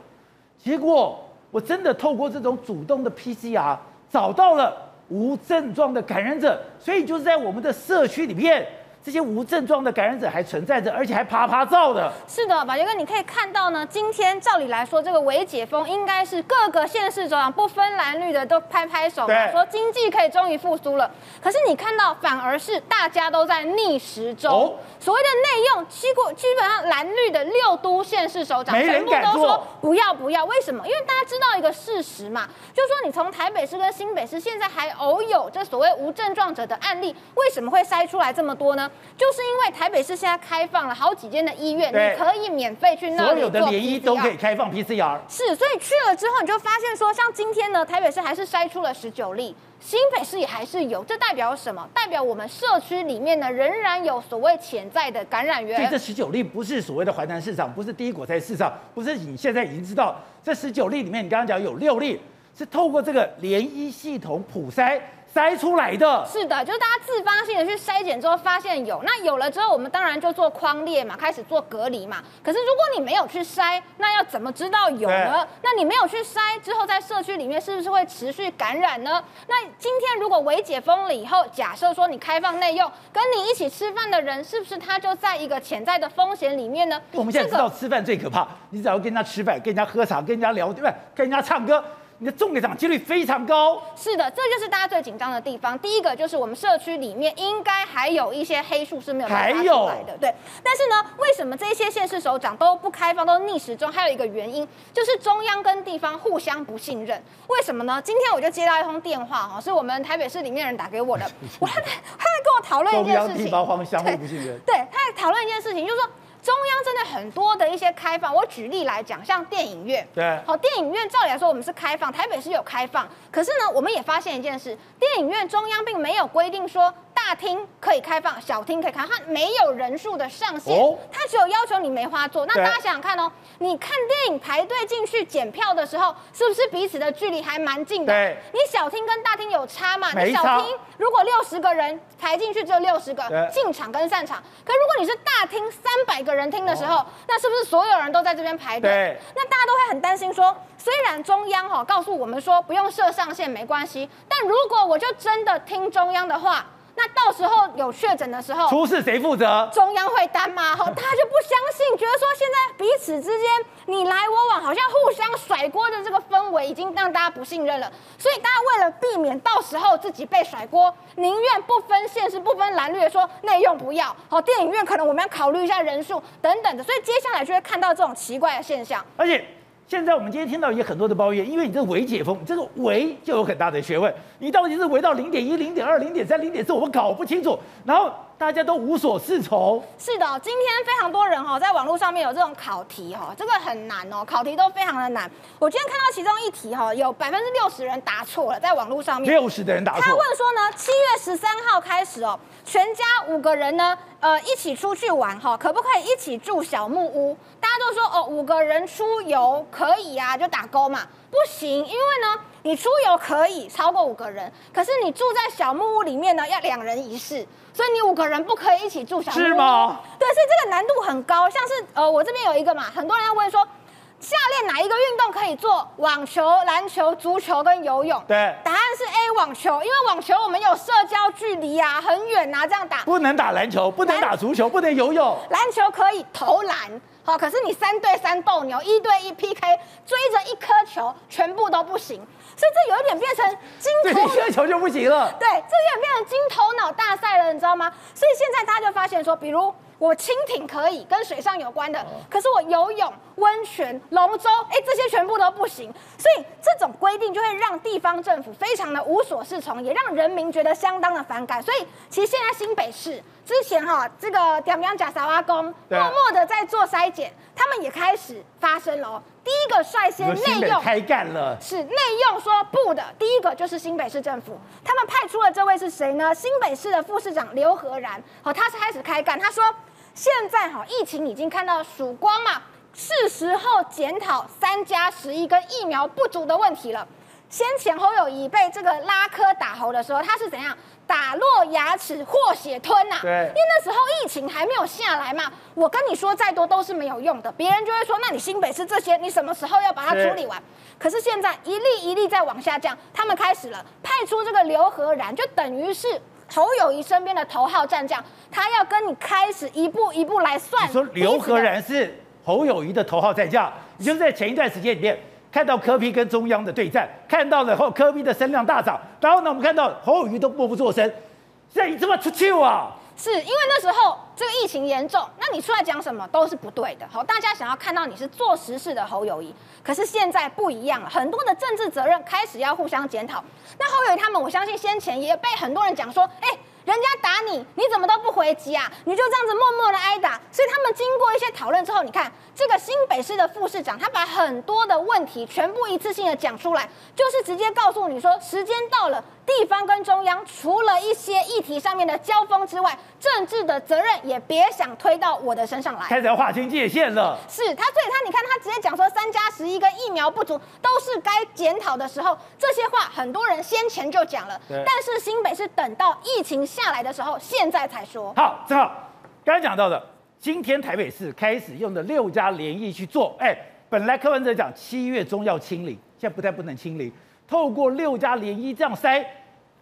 结果我真的透过这种主动的 PCR 找到了无症状的感染者，所以就是在我们的社区里面。这些无症状的感染者还存在着，而且还啪啪照的。是的，宝杰哥，你可以看到呢，今天照理来说，这个微解封应该是各个县市首长不分蓝绿的都拍拍手，说经济可以终于复苏了。可是你看到，反而是大家都在逆时钟。哦、所谓的内用，基过基本上蓝绿的六都县市首长全部都说不要不要。为什么？因为大家知道一个事实嘛，就是说你从台北市跟新北市现在还偶有这所谓无症状者的案例，为什么会筛出来这么多呢？就是因为台北市现在开放了好几间的医院，你可以免费去那里做。所有的联医都可以开放 PCR。是，所以去了之后，你就发现说，像今天呢，台北市还是筛出了十九例，新北市也还是有，这代表什么？代表我们社区里面呢，仍然有所谓潜在的感染源。所以这十九例不是所谓的淮南市场，不是第一果菜市场，不是你现在已经知道，这十九例里面，你刚刚讲有六例是透过这个联医系统普筛。筛出来的，是的，就是大家自发性的去筛检之后发现有，那有了之后，我们当然就做框列嘛，开始做隔离嘛。可是如果你没有去筛，那要怎么知道有呢？那你没有去筛之后，在社区里面是不是会持续感染呢？那今天如果微解封了以后，假设说你开放内用，跟你一起吃饭的人，是不是他就在一个潜在的风险里面呢？我们现在知道吃饭最可怕，你只要跟人家吃饭，跟人家喝茶，跟人家聊，对不对？跟人家唱歌。你的中奖几率非常高，是的，这就是大家最紧张的地方。第一个就是我们社区里面应该还有一些黑数是没有发出来的，对。但是呢，为什么这些县市首长都不开放，都逆时钟？还有一个原因就是中央跟地方互相不信任。为什么呢？今天我就接到一通电话哈，是我们台北市里面人打给我的，我他他在跟我讨论一件事情，中央地方互相互不信任，对，他在讨论一件事情，就是说。中央真的很多的一些开放，我举例来讲，像电影院，对，好，电影院照理来说我们是开放，台北是有开放，可是呢，我们也发现一件事，电影院中央并没有规定说。大厅可以开放，小厅可以开放，它没有人数的上限，哦、它只有要求你梅花座。那大家想想看哦，你看电影排队进去检票的时候，是不是彼此的距离还蛮近的？对，你小厅跟大厅有差嘛？你小厅如果六十个人排进去只有六十个进场跟散场，可如果你是大厅三百个人听的时候，哦、那是不是所有人都在这边排队？那大家都会很担心说，虽然中央哈告诉我们说不用设上限没关系，但如果我就真的听中央的话。那到时候有确诊的时候，出事谁负责？中央会担吗？好，大家就不相信，觉得说现在彼此之间你来我往，好像互相甩锅的这个氛围已经让大家不信任了。所以大家为了避免到时候自己被甩锅，宁愿不分县市、不分蓝绿，说内用不要。好，电影院可能我们要考虑一下人数等等的。所以接下来就会看到这种奇怪的现象，而且。现在我们今天听到也很多的抱怨，因为你这个微解封，这个伪就有很大的学问，你到底是伪到零点一、零点二、零点三、零点四，我们搞不清楚。然后。大家都无所适从。是的，今天非常多人哈，在网络上面有这种考题哈，这个很难哦，考题都非常的难。我今天看到其中一题哈，有百分之六十人答错了，在网络上面。六十的人答错。他问说呢，七月十三号开始哦，全家五个人呢，呃，一起出去玩哈，可不可以一起住小木屋？大家都说哦，五个人出游可以啊，就打勾嘛。不行，因为呢，你出游可以超过五个人，可是你住在小木屋里面呢，要两人一室。所以你五个人不可以一起住小木屋，是吗？对，所以这个难度很高。像是呃，我这边有一个嘛，很多人要问说，下列哪一个运动可以做？网球、篮球、足球跟游泳？对，答案是 A 网球，因为网球我们有社交距离啊，很远啊，这样打。不能打篮球，不能打足球，不能游泳。篮球可以投篮，好，可是你三对三斗牛，一对一 PK，追着一颗球，全部都不行。所以这有一点变成金头，对，一球就不行了。对，这有点变成金头脑大赛了，你知道吗？所以现在大家就发现说，比如我蜻蜓可以跟水上有关的，可是我游泳、温泉、龙舟，哎，这些全部都不行。所以这种规定就会让地方政府非常的无所适从，也让人民觉得相当的反感。所以其实现在新北市之前哈，这个点样假沙阿公默默的在做筛检，他们也开始发声了。第一个率先内用开干了，是内用说不的。第一个，就是新北市政府，他们派出了这位是谁呢？新北市的副市长刘和然，好，他是开始开干，他说现在哈疫情已经看到曙光嘛，是时候检讨三加十一跟疫苗不足的问题了。先前侯友宜被这个拉科打喉的时候，他是怎样？打落牙齿或血吞呐、啊，对，因为那时候疫情还没有下来嘛。我跟你说再多都是没有用的，别人就会说，那你新北市这些，你什么时候要把它处理完？可是现在一粒一粒在往下降，他们开始了派出这个刘和然，就等于是侯友宜身边的头号战将，他要跟你开始一步一步来算。你说刘和然是侯友宜的头号战将，你就是在前一段时间里面。看到柯 P 跟中央的对战，看到了后柯 P 的声量大涨，然后呢，我们看到侯友宜都默不作声，现在你这么出去啊？是因为那时候这个疫情严重，那你出来讲什么都是不对的。好，大家想要看到你是做实事的侯友宜，可是现在不一样了，很多的政治责任开始要互相检讨。那侯友宜他们，我相信先前也被很多人讲说，哎。人家打你，你怎么都不回击啊？你就这样子默默的挨打。所以他们经过一些讨论之后，你看这个新北市的副市长，他把很多的问题全部一次性的讲出来，就是直接告诉你说，时间到了。地方跟中央除了一些议题上面的交锋之外，政治的责任也别想推到我的身上来。开始要划清界限了。是他，所以他你看他直接讲说三加十一跟疫苗不足都是该检讨的时候，这些话很多人先前就讲了。但是新北是等到疫情下来的时候，现在才说。好，正好刚才讲到的，今天台北市开始用的六家联疫去做。哎，本来柯文哲讲七月中要清零，现在不但不能清零。透过六加联一这样筛，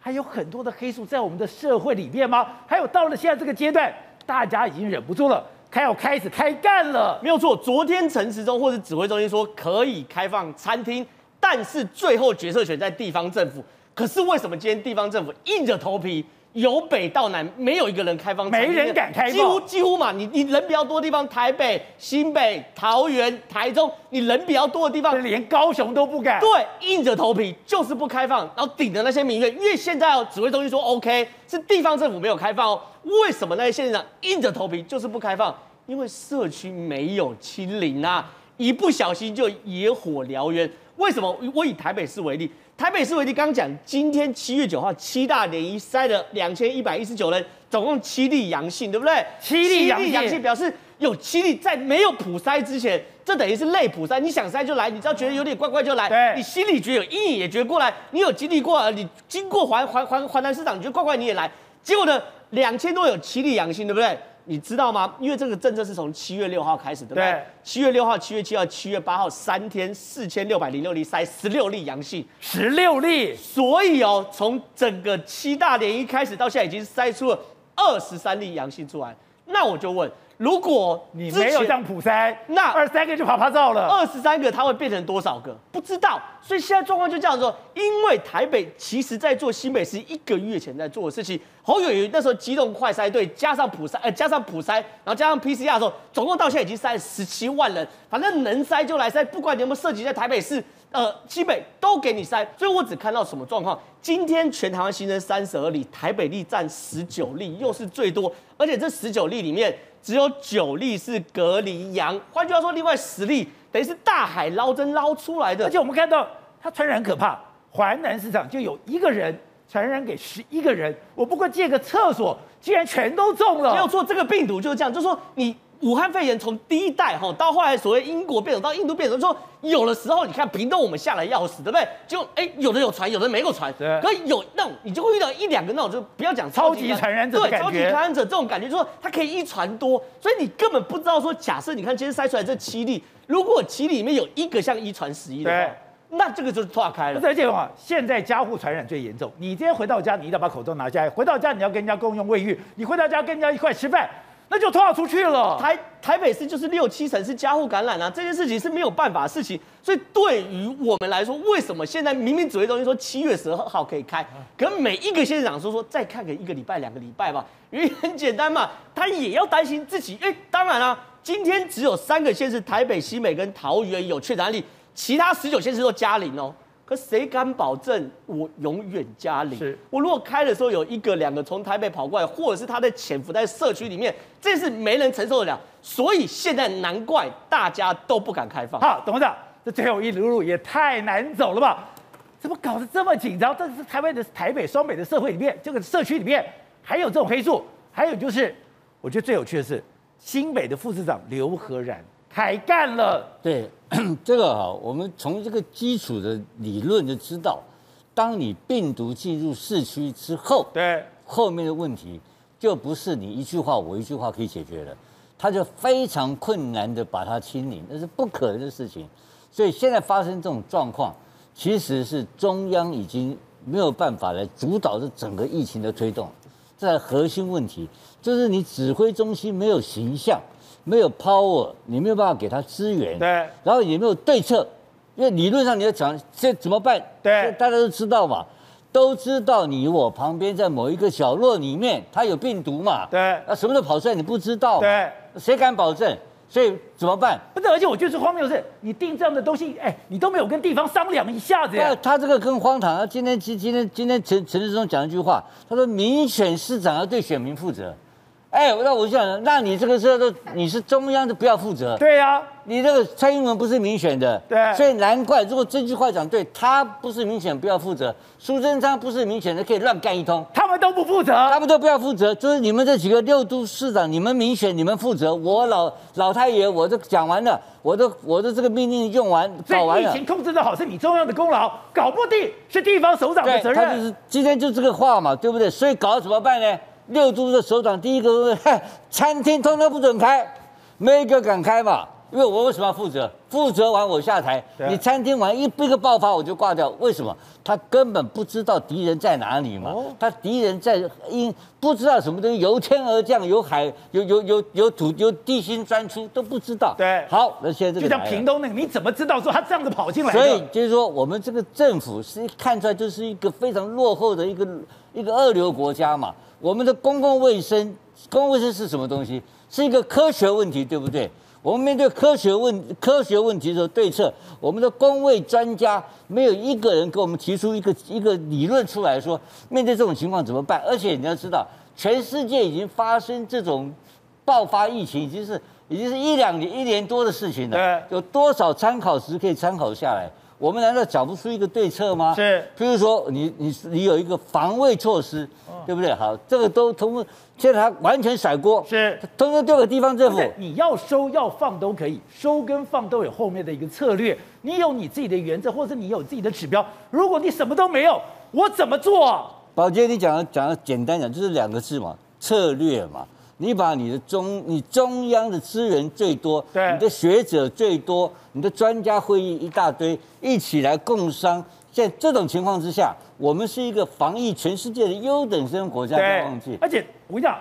还有很多的黑数在我们的社会里面吗？还有到了现在这个阶段，大家已经忍不住了，开要开始开干了。没有错，昨天陈时中或者指挥中心说可以开放餐厅，但是最后决策权在地方政府。可是为什么今天地方政府硬着头皮？由北到南，没有一个人开放，没人敢开放，几乎几乎嘛，你你人比较多的地方，台北、新北、桃园、台中，你人比较多的地方，连高雄都不敢。对，硬着头皮就是不开放，然后顶着那些民怨，因为现在哦，指挥中心说 OK，是地方政府没有开放哦。为什么那些县长硬着头皮就是不开放？因为社区没有清零啊，一不小心就野火燎原。为什么？我以台北市为例。台北市为例，刚讲今天七月九号七大联谊筛了两千一百一十九人，总共七例阳性，对不对？七例阳性，性表示有七例在没有普筛之前，这等于是类普筛，你想筛就来，你只要觉得有点怪怪就来。对，你心里觉得有阴影也觉得过来，你有经历过，你经过环环环环南市场，你觉得怪怪你也来。结果呢，两千多有七例阳性，对不对？你知道吗？因为这个政策是从七月六号开始的，对不对？七月六号、七月七号、七月八号三天四千六百零六例筛十六例阳性，十六例。所以哦，从整个七大联一开始到现在，已经筛出了二十三例阳性出来。那我就问。如果你没有这样普筛，那二十三个就啪啪照了。二十三个它会变成多少个？不知道。所以现在状况就这样说，因为台北其实在做新北市一个月前在做的事情，侯友宜那时候机动快筛队加上普筛，呃，加上普筛，然后加上 PCR 的时候，总共到现在已经筛了十七万人，反正能筛就来筛，不管你有没有涉及在台北市。呃，基北都给你筛，所以我只看到什么状况？今天全台湾新增三十二例，台北例占十九例，又是最多，而且这十九例里面只有九例是隔离阳，换句话说，另外十例等于是大海捞针捞出来的。而且我们看到它传染可怕，华南市场就有一个人传染给十一个人，我不过借个厕所，竟然全都中了。没有错，这个病毒就是这样，就是说你。武汉肺炎从第一代哈到后来所谓英国变种到印度变种，说有的时候你看屏东我们下来要死，对不对？就哎有的有传，有的没有传。对。可有那种你就会遇到一两个那种，就不要讲超级传染者，对，超级传染者这种感觉，就是说它可以一传多，所以你根本不知道说，假设你看今天筛出来这七例，如果七例里面有一个像一传十一的话，那这个就是错开了。而且话，现在家户传染最严重，你今天回到家，你一定要把口罩拿下来，回到家你要跟人家共用卫浴，你回到家跟人家一块吃饭。那就拖出去了。台台北市就是六七成是家户感染啊，这件事情是没有办法的事情。所以对于我们来说，为什么现在明明指挥中心说七月十二号可以开，可每一个县长说说再看个一个礼拜两个礼拜吧，原因很简单嘛，他也要担心自己。哎，当然了，今天只有三个县市，台北、新北跟桃园有确诊案例，其他十九县市都加零哦。可谁敢保证我永远加零？是我如果开的时候有一个两个从台北跑过来，或者是他在潜伏在社区里面，这是没人承受得了。所以现在难怪大家都不敢开放。好，董事长，这最后一路路也太难走了吧？怎么搞得这么紧张？这是台湾的台北双北的社会里面，这个社区里面还有这种黑数。还有就是，我觉得最有趣的是，新北的副市长刘和然开干了。对，这个啊，我们从这个基础的理论就知道，当你病毒进入市区之后，对后面的问题就不是你一句话我一句话可以解决的，它就非常困难的把它清零，那是不可能的事情。所以现在发生这种状况。其实是中央已经没有办法来主导这整个疫情的推动，这核心问题就是你指挥中心没有形象，没有 power，你没有办法给他资源，对，然后也没有对策，因为理论上你要讲这怎么办？对，大家都知道嘛，都知道你我旁边在某一个角落里面他有病毒嘛，对，那什么时候跑出来你不知道，对，谁敢保证？所以怎么办？不是，而且我觉得最荒谬的是，你定这样的东西，哎，你都没有跟地方商量一下子呀。他这个更荒唐。他今天今今天今天陈陈志忠讲一句话，他说民选市长要对选民负责。哎，那我就想，那你这个时候都你是中央的不要负责。对呀、啊，你这个蔡英文不是民选的，对，所以难怪如果这句话讲对，他不是民选不要负责，苏贞昌不是民选的可以乱干一通，他们都不负责，他们都不要负责，就是你们这几个六都市长，你们民选你们负责，我老老太爷我都讲完了，我的我的这个命令用完搞完了，疫情控制的好是你中央的功劳，搞不定是地方首长的责任。他就是今天就这个话嘛，对不对？所以搞怎么办呢？六都的首长第一个问：嗨，餐厅通通不准开，没一个敢开嘛？因为我为什么要负责？负责完我下台，你餐厅完一一个爆发我就挂掉。为什么？他根本不知道敌人在哪里嘛。他敌人在因不知道什么东西由天而降，由海由由由由土由地心钻出都不知道。对，好，那现在这个就像屏东那个，你怎么知道说他这样子跑进来？所以就是说，我们这个政府是看出来就是一个非常落后的一个一个二流国家嘛。我们的公共卫生，公共卫生是什么东西？是一个科学问题，对不对？我们面对科学问科学问题的时候对策，我们的公卫专家没有一个人给我们提出一个一个理论出来说，面对这种情况怎么办？而且你要知道，全世界已经发生这种爆发疫情，已经是已经是一两年一年多的事情了。有多少参考值可以参考下来？我们难道找不出一个对策吗？是，譬如说你你你有一个防卫措施，哦、对不对？好，这个都通过，现在他完全甩锅，是，通通丢给地方政府。你要收要放都可以，收跟放都有后面的一个策略。你有你自己的原则，或者你有自己的指标。如果你什么都没有，我怎么做啊？宝杰，你讲的讲的简单讲，就是两个字嘛，策略嘛。你把你的中，你中央的资源最多，对，你的学者最多，你的专家会议一大堆，一起来共商。在这种情况之下，我们是一个防疫全世界的优等生国家，不要忘记。而且我跟你讲。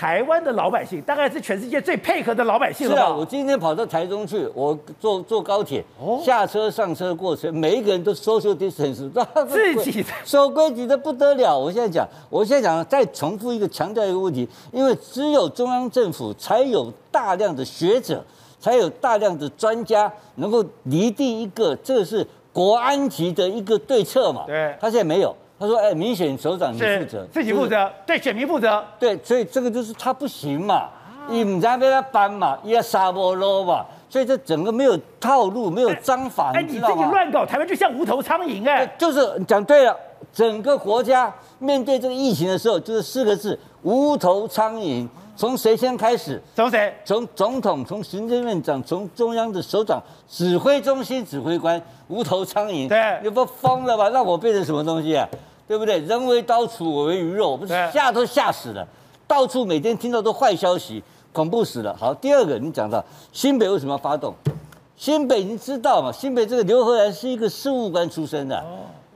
台湾的老百姓大概是全世界最配合的老百姓了。是啊，我今天跑到台中去，我坐坐高铁，下车上车过程，每一个人都 social distance，自己守规矩的不得了。我现在讲，我现在讲，再重复一个强调一个问题，因为只有中央政府才有大量的学者，才有大量的专家能够拟定一个这是国安局的一个对策嘛。对，他现在没有。他说：“哎，明显首长你负责，自己负责，对选民负责，对，所以这个就是他不行嘛，你唔知被他搬嘛，也杀不落嘛，所以这整个没有套路，没有章法，哎，你自己乱搞，台湾就像无头苍蝇哎，就是讲对了，整个国家面对这个疫情的时候，就是四个字：无头苍蝇。从谁先开始？从谁？从总统，从行政院长，从中央的首长，指挥中心指挥官，无头苍蝇。对，你不疯了吧？让我变成什么东西啊？”对不对？人为刀俎，我为鱼肉，我不是吓都吓死了。到处每天听到都坏消息，恐怖死了。好，第二个你讲到新北为什么要发动？新北你知道嘛？新北这个刘和然是一个事务官出身的，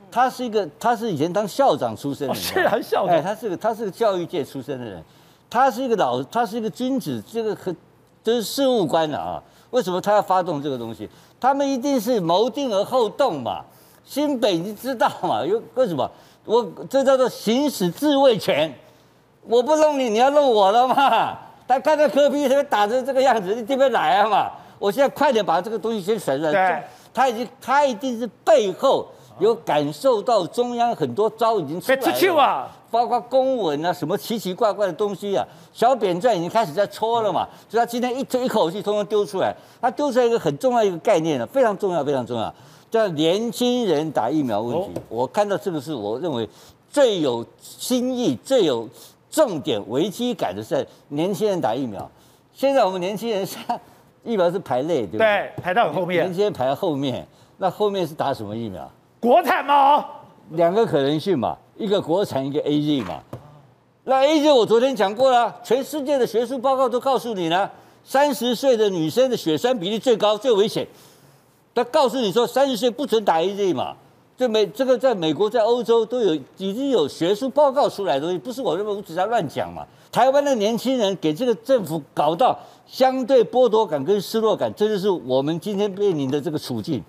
他是一个，他是以前当校长出身的，是啊，校长。他是个，他是个教育界出身的人，他是一个老，他是一个君子，这个很就是事务官的啊。为什么他要发动这个东西？他们一定是谋定而后动嘛。新北你知道嘛？有为什么？我这叫做行使自卫权，我不弄你，你要弄我了嘛？他看到柯 P 这边打成这个样子，你这边来啊嘛？我现在快点把这个东西先甩出来。对，他已经，他一定是背后有感受到中央很多招已经出来了，啊、包括公文啊，什么奇奇怪怪的东西啊，小扁钻已经开始在搓了嘛？所以他今天一推一口气，通通丢出来。他丢出来一个很重要一个概念了，非常重要，非常重要。叫年轻人打疫苗问题。我看到这个是我认为最有新意、最有重点、危机感的是年轻人打疫苗。现在我们年轻人疫苗是排类，对不对？对，排到后面。年轻人排到后面，那后面是打什么疫苗？国产吗？两个可能性嘛，一个国产，一个 AZ 嘛。那 AZ 我昨天讲过了，全世界的学术报告都告诉你了，三十岁的女生的血栓比例最高、最危险。他告诉你说，三十岁不准打 AZ 嘛。这美这个在美国、在欧洲都有已经有学术报告出来的东西，不是我认为我只在乱讲嘛。台湾的年轻人给这个政府搞到相对剥夺感跟失落感，这就是我们今天面临的这个处境。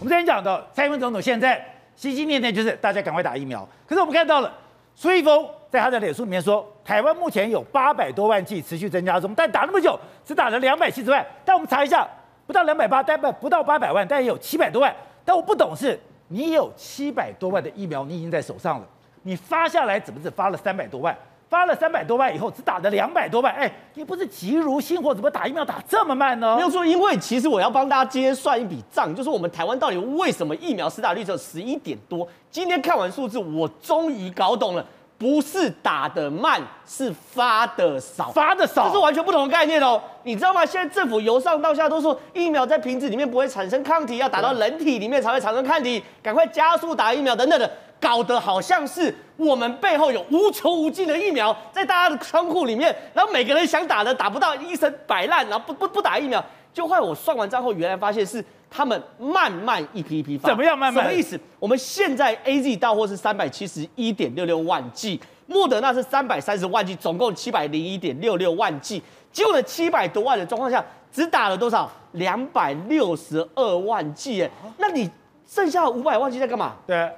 我们之前讲到蔡英文总统现在心心念念就是大家赶快打疫苗，可是我们看到了苏一峰在他的脸书里面说，台湾目前有八百多万剂持续增加中，但打那么久只打了两百七十万，但我们查一下，不到两百八，但不不到八百万，但也有七百多万。但我不懂是，你有七百多万的疫苗，你已经在手上了，你发下来怎么只发了三百多万？发了三百多万以后，只打了两百多万，哎，你不是急如星火，怎么打疫苗打这么慢呢？没有错，因为其实我要帮大家今天算一笔账，就是我们台湾到底为什么疫苗施打率只有十一点多？今天看完数字，我终于搞懂了。不是打得慢，是发的少，发的少，这是完全不同的概念哦。你知道吗？现在政府由上到下都说疫苗在瓶子里面不会产生抗体，要打到人体里面才会产生抗体，赶快加速打疫苗等等的，搞得好像是我们背后有无穷无尽的疫苗在大家的仓库里面，然后每个人想打的打不到，医生摆烂，然后不不不打疫苗，就后来我算完账后，原来发现是。他们慢慢一批一批发，怎么样慢慢？什么意思？我们现在 A Z 到货是三百七十一点六六万剂，莫德纳是三百三十万剂，总共七百零一点六六万剂。结果呢，七百多万的状况下，只打了多少？两百六十二万剂。哎，那你剩下五百万剂在干嘛？对，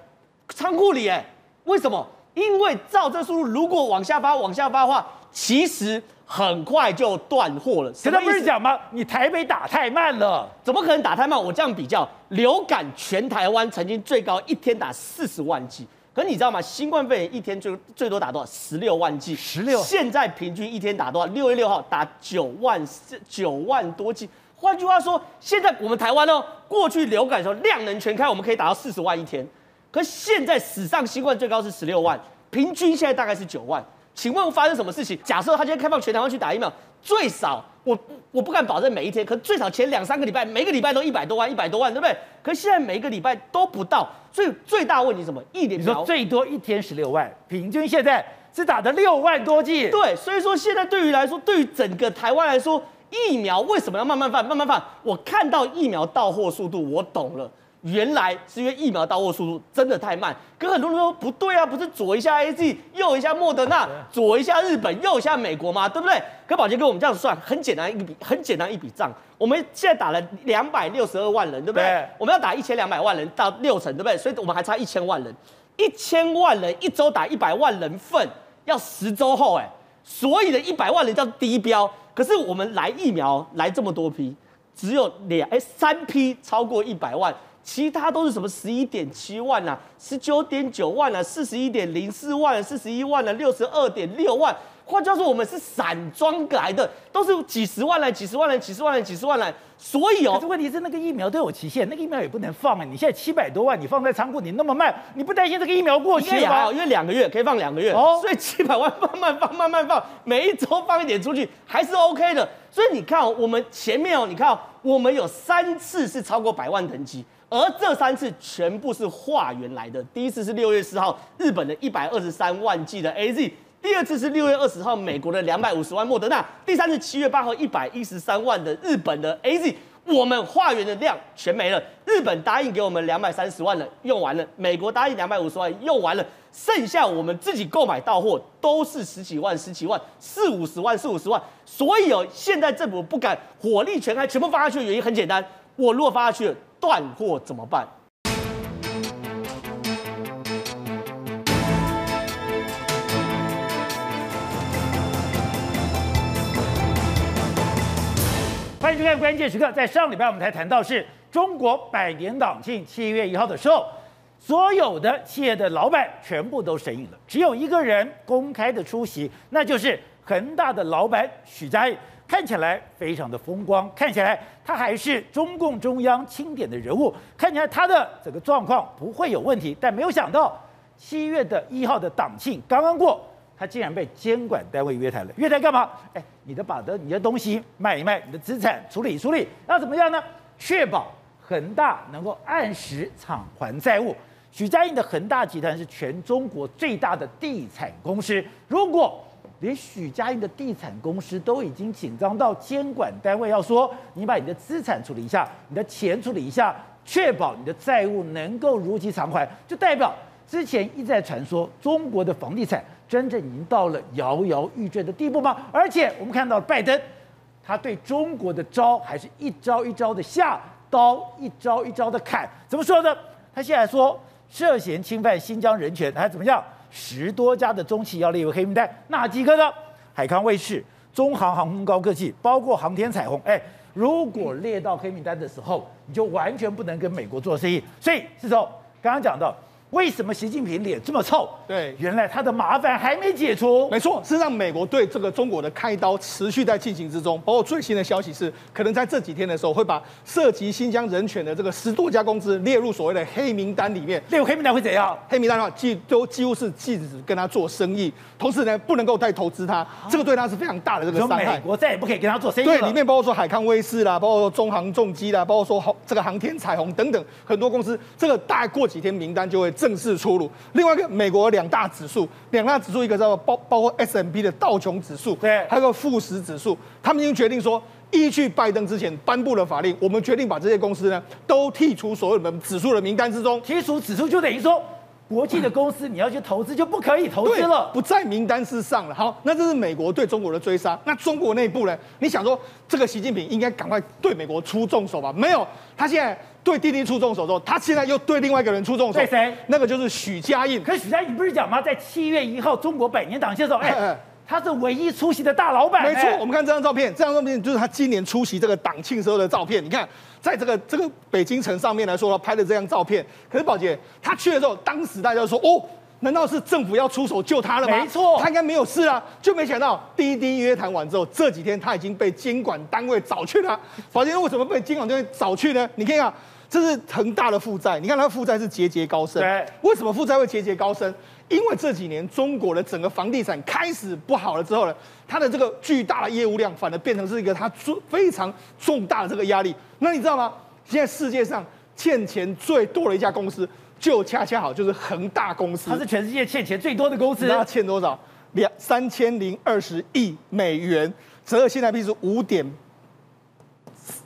仓库里。哎，为什么？因为照这速度，如果往下发，往下发的话，其实。很快就断货了。现在不是讲吗？你台北打太慢了，怎么可能打太慢？我这样比较，流感全台湾曾经最高一天打四十万剂，可是你知道吗？新冠肺炎一天最最多打多少？十六万剂。十六。现在平均一天打多少？六月六号打九万九万多剂。换句话说，现在我们台湾呢，过去流感的时候量能全开，我们可以打到四十万一天，可是现在史上新冠最高是十六万，平均现在大概是九万。请问发生什么事情？假设他今天开放全台湾去打疫苗，最少我我不敢保证每一天，可最少前两三个礼拜，每个礼拜都一百多万，一百多万，对不对？可是现在每个礼拜都不到，所以最大问题什么？疫苗，你说最多一天十六万，平均现在是打的六万多剂。对，所以说现在对于来说，对于整个台湾来说，疫苗为什么要慢慢放？慢慢放？我看到疫苗到货速度，我懂了。原来是因为疫苗到货速度真的太慢，可很多人说不对啊，不是左一下 AZ，右一下莫德纳，左一下日本，右一下美国吗？对不对？可宝杰哥，我们这样算，很简单一笔，很简单一笔账。我们现在打了两百六十二万人，对不对？对我们要打一千两百万人到六成，对不对？所以我们还差一千万人，一千万人一周打一百万人份，要十周后，哎，所以的一百万人叫低标。可是我们来疫苗来这么多批，只有两哎三批超过一百万。其他都是什么十一点七万啊，十九点九万啊，四十一点零四万，四十一万啊，六十二点六万。换句话说，我们是散装来的，都是几十万来，几十万来，几十万来，几十万来。所以哦，可是问题是那个疫苗都有期限，那个疫苗也不能放啊。你现在七百多万，你放在仓库，你那么慢，你不担心这个疫苗过期吗？因为两个月可以放两个月哦，所以七百万慢慢放，慢慢放，每一周放一点出去还是 OK 的。所以你看哦，我们前面哦，你看哦，我们有三次是超过百万等级。而这三次全部是化缘来的，第一次是六月四号日本的一百二十三万剂的 AZ，第二次是六月二十号美国的两百五十万莫德纳，第三次七月八号一百一十三万的日本的 AZ，我们化缘的量全没了。日本答应给我们两百三十万了，用完了；美国答应两百五十万，用完了。剩下我们自己购买到货都是十几万、十几万、四五十万、四五十万。所以哦，现在政府不敢火力全开，全部发下去的原因很简单，我如果发下去。断货怎么办？欢迎收看关键时刻。在上礼拜，我们才谈到是中国百年党庆七月一号的时候，所有的企业的老板全部都神隐了，只有一个人公开的出席，那就是恒大的老板许家印。看起来非常的风光，看起来他还是中共中央钦点的人物，看起来他的整个状况不会有问题。但没有想到，七月的一号的党庆刚刚过，他竟然被监管单位约谈了。约谈干嘛？哎，你的把的你的东西卖一卖，你的资产处理处理，要怎么样呢？确保恒大能够按时偿还债务。许家印的恒大集团是全中国最大的地产公司，如果连许家印的地产公司都已经紧张到监管单位要说，你把你的资产处理一下，你的钱处理一下，确保你的债务能够如期偿还，就代表之前一再传说中国的房地产真正已经到了摇摇欲坠的地步吗？而且我们看到拜登，他对中国的招还是一招一招的下刀，一招一招的砍，怎么说呢？他现在说。涉嫌侵犯新疆人权还怎么样？十多家的中企要列入黑名单，哪几个呢？海康卫视、中航航空高科技，包括航天彩虹。哎，如果列到黑名单的时候，你就完全不能跟美国做生意。所以，是说刚刚讲到。为什么习近平脸这么臭？对，原来他的麻烦还没解除。没错，事实上，美国对这个中国的开刀持续在进行之中。包括最新的消息是，可能在这几天的时候会把涉及新疆人权的这个十多家公司列入所谓的黑名单里面。列入黑名单会怎样？黑名单的话，几都几乎是禁止跟他做生意，同时呢，不能够再投资他。这个对他是非常大的这个伤害。美国再也不可以跟他做生意。对，里面包括说海康威视啦，包括说中航重机啦，包括说航这个航天彩虹等等很多公司，这个大概过几天名单就会正式出炉。另外一个，美国两大指数，两大指数，一个叫做包包括 S M P 的道琼指数，对，还有个富时指数，他们已经决定说，依据拜登之前颁布的法令，我们决定把这些公司呢都剔除所有的指数的名单之中。剔除指数就等于说，国际的公司你要去投资就不可以投资了，不在名单之上了。好，那这是美国对中国的追杀。那中国内部呢？你想说，这个习近平应该赶快对美国出重手吧？没有，他现在。对滴滴出重手之后，他现在又对另外一个人出重手。对谁？那个就是许家印。可是许家印不是讲吗？在七月一号中国百年党庆的时候，哎，他是唯一出席的大老板。没错，我们看这张照片，这张照片就是他今年出席这个党庆时候的照片。你看，在这个这个北京城上面来说，他拍的这张照片。可是宝杰他去的时候，当时大家就说哦。难道是政府要出手救他了吗？没错，他应该没有事啊，就没想到滴滴约谈完之后，这几天他已经被监管单位找去了。宝杰为什么被监管单位找去呢？你看啊，这是恒大的负债，你看他负债是节节高升。对，为什么负债会节节高升？因为这几年中国的整个房地产开始不好了之后呢，它的这个巨大的业务量反而变成是一个它非常重大的这个压力。那你知道吗？现在世界上欠钱最多的一家公司。就恰恰好就是恒大公司，它是全世界欠钱最多的公司。它欠多少？两三千零二十亿美元，折合现在币是五点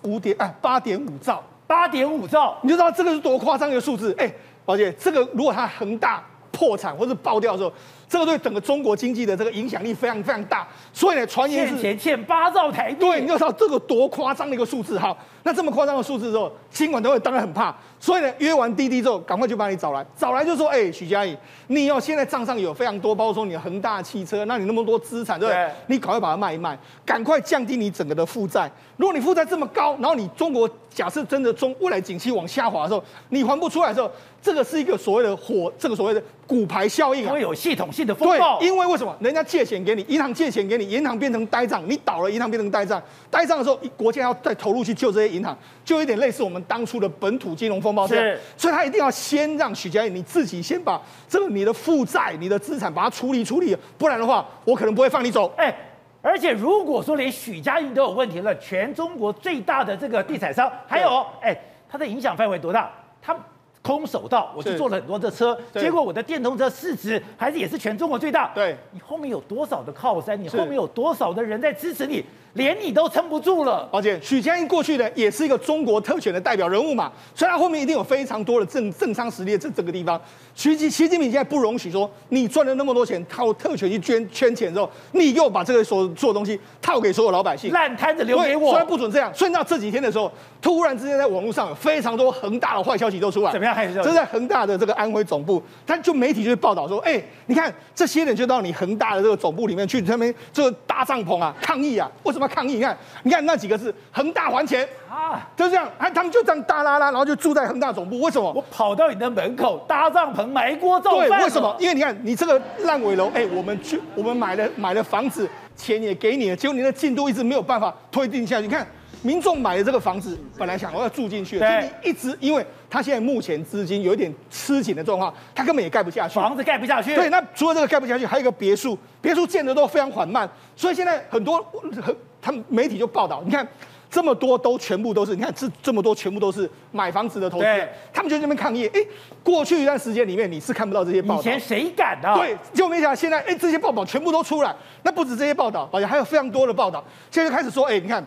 五点哎八点五兆，八点五兆，你就知道这个是多夸张一个数字。哎，宝姐，这个如果它恒大破产或者爆掉的时候，这个对整个中国经济的这个影响力非常非常大。所以呢，传言是欠钱欠八兆台币。对，你就知道这个多夸张的一个数字。哈，那这么夸张的数字之后，监管单位当然很怕。所以呢，约完滴滴之后，赶快就把你找来，找来就说：“哎，许家印，你哦，现在账上有非常多，包括说你的恒大汽车，那你那么多资产，对不对？对你赶快把它卖一卖，赶快降低你整个的负债。如果你负债这么高，然后你中国假设真的中未来景气往下滑的时候，你还不出来的时候，这个是一个所谓的火，这个所谓的骨牌效应啊，会有系统性的风暴。因为为什么？人家借钱给你，银行借钱给你，银行变成呆账，你倒了，银行变成呆账，呆账的时候，国家要再投入去救这些银行，就有点类似我们当初的本土金融风暴这样。所以他一定要先让许家印你自己先把这个你的负债、你的资产把它处理处理，不然的话，我可能不会放你走。哎，而且如果说连许家印都有问题了，全中国最大的这个地产商，还有哎，它的影响范围多大？他空手道，我就坐了很多的车，结果我的电动车市值还是也是全中国最大。对，你后面有多少的靠山？你后面有多少的人在支持你？连你都撑不住了，而且许家印过去呢，也是一个中国特权的代表人物嘛，所以他后面一定有非常多的政政商实力的这这个地方。习习习近平现在不容许说，你赚了那么多钱，靠特权去捐圈钱之后，你又把这个所做的东西套给所有老百姓，烂摊子留给我。虽然不准这样，所以到这几天的时候，突然之间在网络上有非常多恒大的坏消息都出来。怎么样？还是这是在恒大的这个安徽总部，他就媒体就报道说，哎，你看这些人就到你恒大的这个总部里面去，他们这个搭帐篷啊，抗议啊，为什么要抗议？你看。你看那几个字，恒大还钱啊，就这样，哎，他们就这样大拉拉，然后就住在恒大总部。为什么？我跑到你的门口搭帐篷埋锅造饭。对，为什么？因为你看你这个烂尾楼，哎，我们去，我们买了买了房子。钱也给你了，结果你的进度一直没有办法推进下去。你看，民众买的这个房子，本来想我要住进去，所以你一直，因为他现在目前资金有一点吃紧的状况，他根本也盖不下去，房子盖不下去。对，那除了这个盖不下去，还有一个别墅，别墅建的都非常缓慢，所以现在很多很他们媒体就报道，你看。这么多都全部都是，你看这这么多全部都是买房子的投资人，他们就在那边抗议。哎，过去一段时间里面你是看不到这些报道，以前谁敢啊？对，就没想到现在，哎，这些报道全部都出来。那不止这些报道，而且还有非常多的报道。现在就开始说，哎，你看，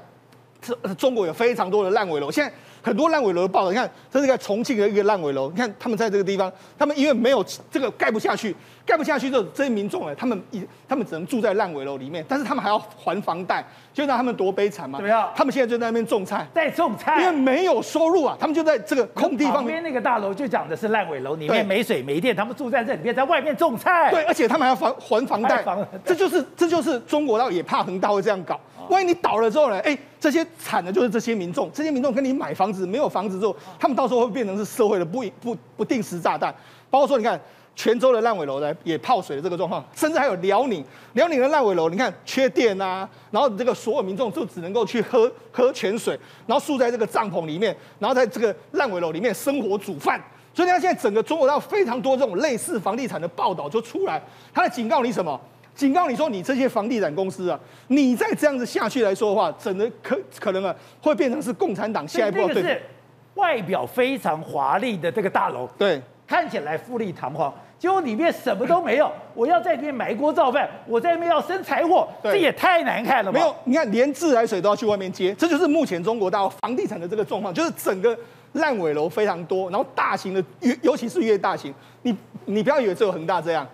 这中国有非常多的烂尾楼，现在。很多烂尾楼的报道，你看这是个重庆的一个烂尾楼，你看他们在这个地方，他们因为没有这个盖不下去，盖不下去之后，这些民众呢，他们一他们只能住在烂尾楼里面，但是他们还要还房贷，就让他们多悲惨嘛。怎么样？他们现在就在那边种菜，在种菜，因为没有收入啊，他们就在这个空地方。旁边那个大楼就讲的是烂尾楼，里面没水没电，他们住在这里面，在外面种菜。对，而且他们还要还还房贷，房这就是这就是中国，倒也怕恒大会这样搞。万一你倒了之后呢？哎，这些惨的就是这些民众，这些民众跟你买房子没有房子之后，他们到时候会变成是社会的不不不定时炸弹。包括说，你看泉州的烂尾楼呢，也泡水的这个状况，甚至还有辽宁辽宁的烂尾楼，你看缺电啊，然后这个所有民众就只能够去喝喝泉水，然后住在这个帐篷里面，然后在这个烂尾楼里面生火煮饭。所以你看现在整个中国有非常多这种类似房地产的报道就出来，他在警告你什么？警告你说，你这些房地产公司啊，你再这样子下去来说的话，整个可可能啊，会变成是共产党下一步。对，是外表非常华丽的这个大楼，对，看起来富丽堂皇，结果里面什么都没有。我要在里面埋锅造饭，我在里面要生柴火，这也太难看了吧？没有，你看连自来水都要去外面接，这就是目前中国大陆房地产的这个状况，就是整个烂尾楼非常多，然后大型的尤尤其是越大型，你你不要以为只有恒大这样。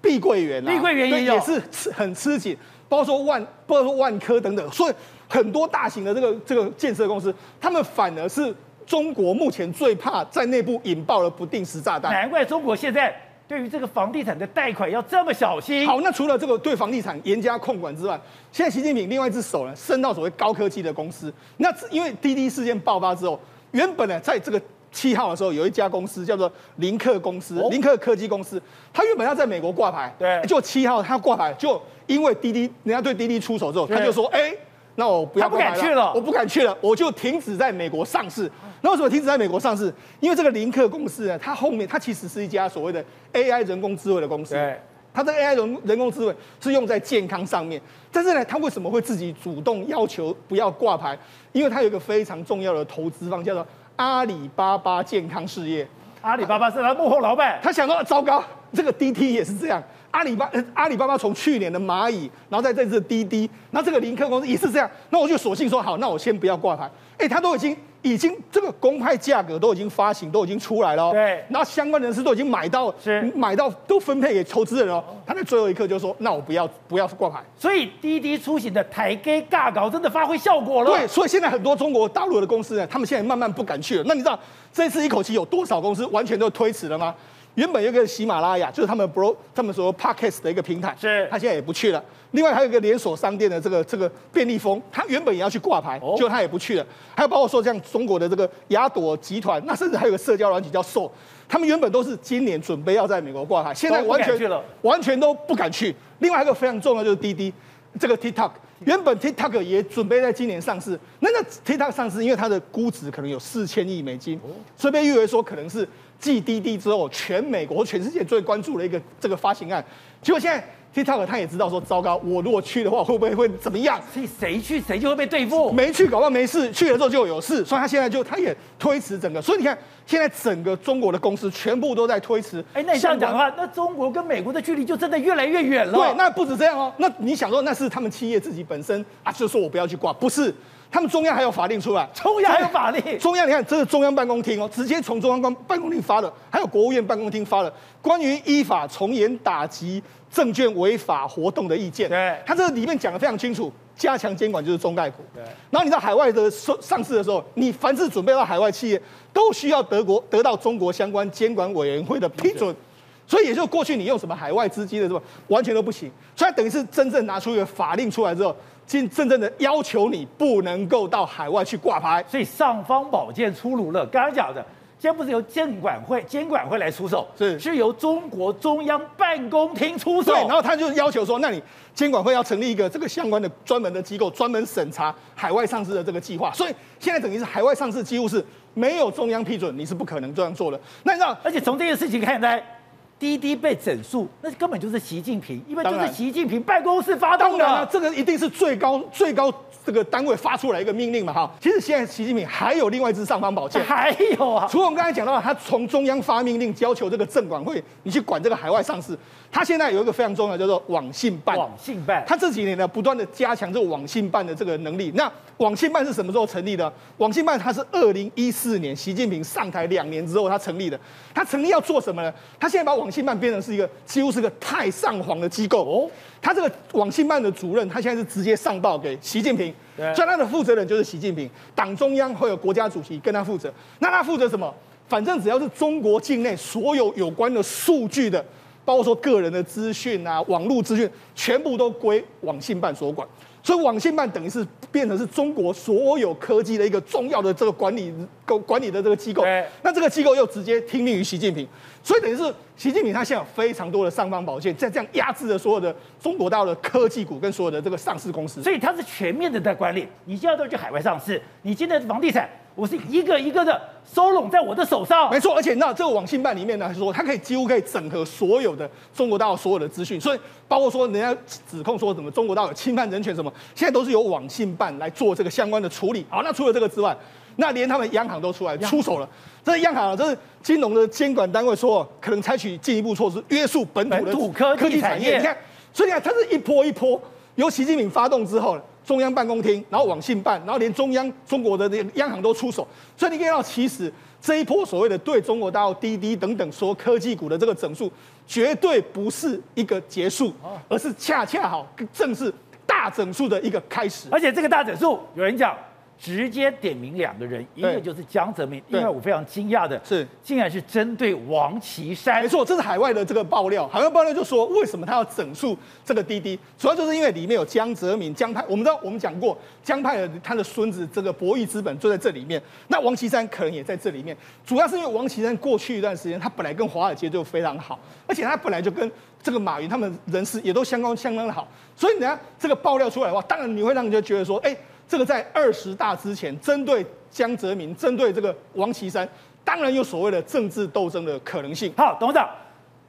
碧桂园啊，碧桂园也有，也是吃很吃紧，包括说万，包括说万科等等，所以很多大型的这个这个建设公司，他们反而是中国目前最怕在内部引爆了不定时炸弹。难怪中国现在对于这个房地产的贷款要这么小心。好，那除了这个对房地产严加控管之外，现在习近平另外一只手呢，伸到所谓高科技的公司。那因为滴滴事件爆发之后，原本呢在这个。七号的时候，有一家公司叫做林克公司，林克科技公司，他原本要在美国挂牌，对，就七号他挂牌，就因为滴滴人家对滴滴出手之后，他就说，哎，那我不要他，不敢去了，我不敢去了，我就停止在美国上市。那为什么停止在美国上市？因为这个林克公司呢，它后面它其实是一家所谓的 AI 人工智慧的公司，对，它这个 AI 人人工智慧是用在健康上面，但是呢，它为什么会自己主动要求不要挂牌？因为它有一个非常重要的投资方叫做。阿里巴巴健康事业，阿里巴巴是他幕后老板，他想到糟糕，这个滴滴也是这样。阿里巴阿里巴巴从去年的蚂蚁，然后在这次滴滴，然后这个林克公司也是这样。那我就索性说好，那我先不要挂牌。哎，他都已经。已经这个公开价格都已经发行，都已经出来了。对，那相关人士都已经买到，是买到都分配给投资人了。他在最后一刻就说：“那我不要，不要挂牌。”所以滴滴出行的台阶尬搞真的发挥效果了。对，所以现在很多中国大陆的公司呢，他们现在慢慢不敢去了。那你知道这次一口气有多少公司完全都推迟了吗？原本有个喜马拉雅，就是他们 bro 他们说 podcast 的一个平台，是，他现在也不去了。另外还有一个连锁商店的这个这个便利蜂，他原本也要去挂牌，结果他也不去了。还有包括说像中国的这个亚朵集团，那甚至还有个社交软体叫 Soul，他们原本都是今年准备要在美国挂牌，现在完全完全都不敢去。另外一个非常重要就是滴滴，这个 TikTok，原本 TikTok 也准备在今年上市，那那 TikTok 上市，因为它的估值可能有四千亿美金，所以被誉为说可能是。继滴滴之后，全美国、全世界最关注的一个这个发行案，结果现在 TikTok 他也知道说，糟糕，我如果去的话，会不会会怎么样？所以谁去谁就会被对付，没去搞不好没事，去了之后就有事，所以他现在就他也推迟整个。所以你看，现在整个中国的公司全部都在推迟。哎，那你这样讲的话，那中国跟美国的距离就真的越来越远了。对，那不止这样哦，那你想说那是他们企业自己本身啊，就说我不要去挂，不是。他们中央还有法令出来，中央还有法令。中央你看，这是中央办公厅哦，直接从中央办办公厅发的，还有国务院办公厅发的关于依法从严打击证券违法活动的意见。对，他这里面讲的非常清楚，加强监管就是中概股。对，然后你到海外的上上市的时候，你凡是准备到海外企业，都需要德国得到中国相关监管委员会的批准。所以也就过去你用什么海外资金的什么，完全都不行。所以等于是真正拿出一个法令出来之后。真真正的要求你不能够到海外去挂牌，所以尚方宝剑出炉了。刚刚讲的今天不是由监管会监管会来出手，是是由中国中央办公厅出手。对，然后他就要求说，那你监管会要成立一个这个相关的专门的机构，专门审查海外上市的这个计划。所以现在等于是海外上市几乎是没有中央批准，你是不可能这样做的。那你知道，而且从这件事情看来。滴滴被整肃，那根本就是习近平，因为就是习近平办公室发动的。当然了，这个一定是最高最高这个单位发出来一个命令嘛，哈。其实现在习近平还有另外一支尚方宝剑，还有啊。除了我们刚才讲到，他从中央发命令要求这个证管会，你去管这个海外上市。他现在有一个非常重要，叫做网信办。网信办，他这几年呢，不断的加强这个网信办的这个能力。那网信办是什么时候成立的？网信办它是二零一四年习近平上台两年之后，他成立的。他成立要做什么呢？他现在把网信办变成是一个几乎是个太上皇的机构哦。他这个网信办的主任，他现在是直接上报给习近平，所以他的负责人就是习近平。党中央会有国家主席跟他负责。那他负责什么？反正只要是中国境内所有有关的数据的。包括说个人的资讯啊，网络资讯全部都归网信办所管，所以网信办等于是变成是中国所有科技的一个重要的这个管理管管理的这个机构。那这个机构又直接听命于习近平，所以等于是习近平他现在有非常多的尚方宝剑，在这样压制着所有的中国大陆的科技股跟所有的这个上市公司。所以它是全面的在管理，你现在都去海外上市，你今天的房地产。我是一个一个的收拢在我的手上，没错。而且那这个网信办里面呢，说它可以几乎可以整合所有的中国大陆所有的资讯，所以包括说人家指控说什么中国大陆有侵犯人权什么，现在都是由网信办来做这个相关的处理。好，那除了这个之外，那连他们央行都出来出手了。这是央行，这是金融的监管单位说，可能采取进一步措施约束本土的土科技产业。你看，所以你看它是一波一波，由习近平发动之后。中央办公厅，然后网信办，然后连中央中国的这个央行都出手，所以你可以看到，其实这一波所谓的对中国大陆滴滴等等说科技股的这个整数，绝对不是一个结束，而是恰恰好正是大整数的一个开始。而且这个大整数，有人讲。直接点名两个人，一个就是江泽民，另外我非常惊讶的是，竟然是针对王岐山。没错，这是海外的这个爆料。海外爆料就说，为什么他要整肃这个滴滴？主要就是因为里面有江泽民、江派。我们知道，我们讲过，江派的他的孙子这个博弈资本就在这里面。那王岐山可能也在这里面。主要是因为王岐山过去一段时间，他本来跟华尔街就非常好，而且他本来就跟这个马云他们人事也都相当相当的好。所以你看这个爆料出来的话，当然你会让人家觉得说，哎。这个在二十大之前，针对江泽民，针对这个王岐山，当然有所谓的政治斗争的可能性。好，董事长，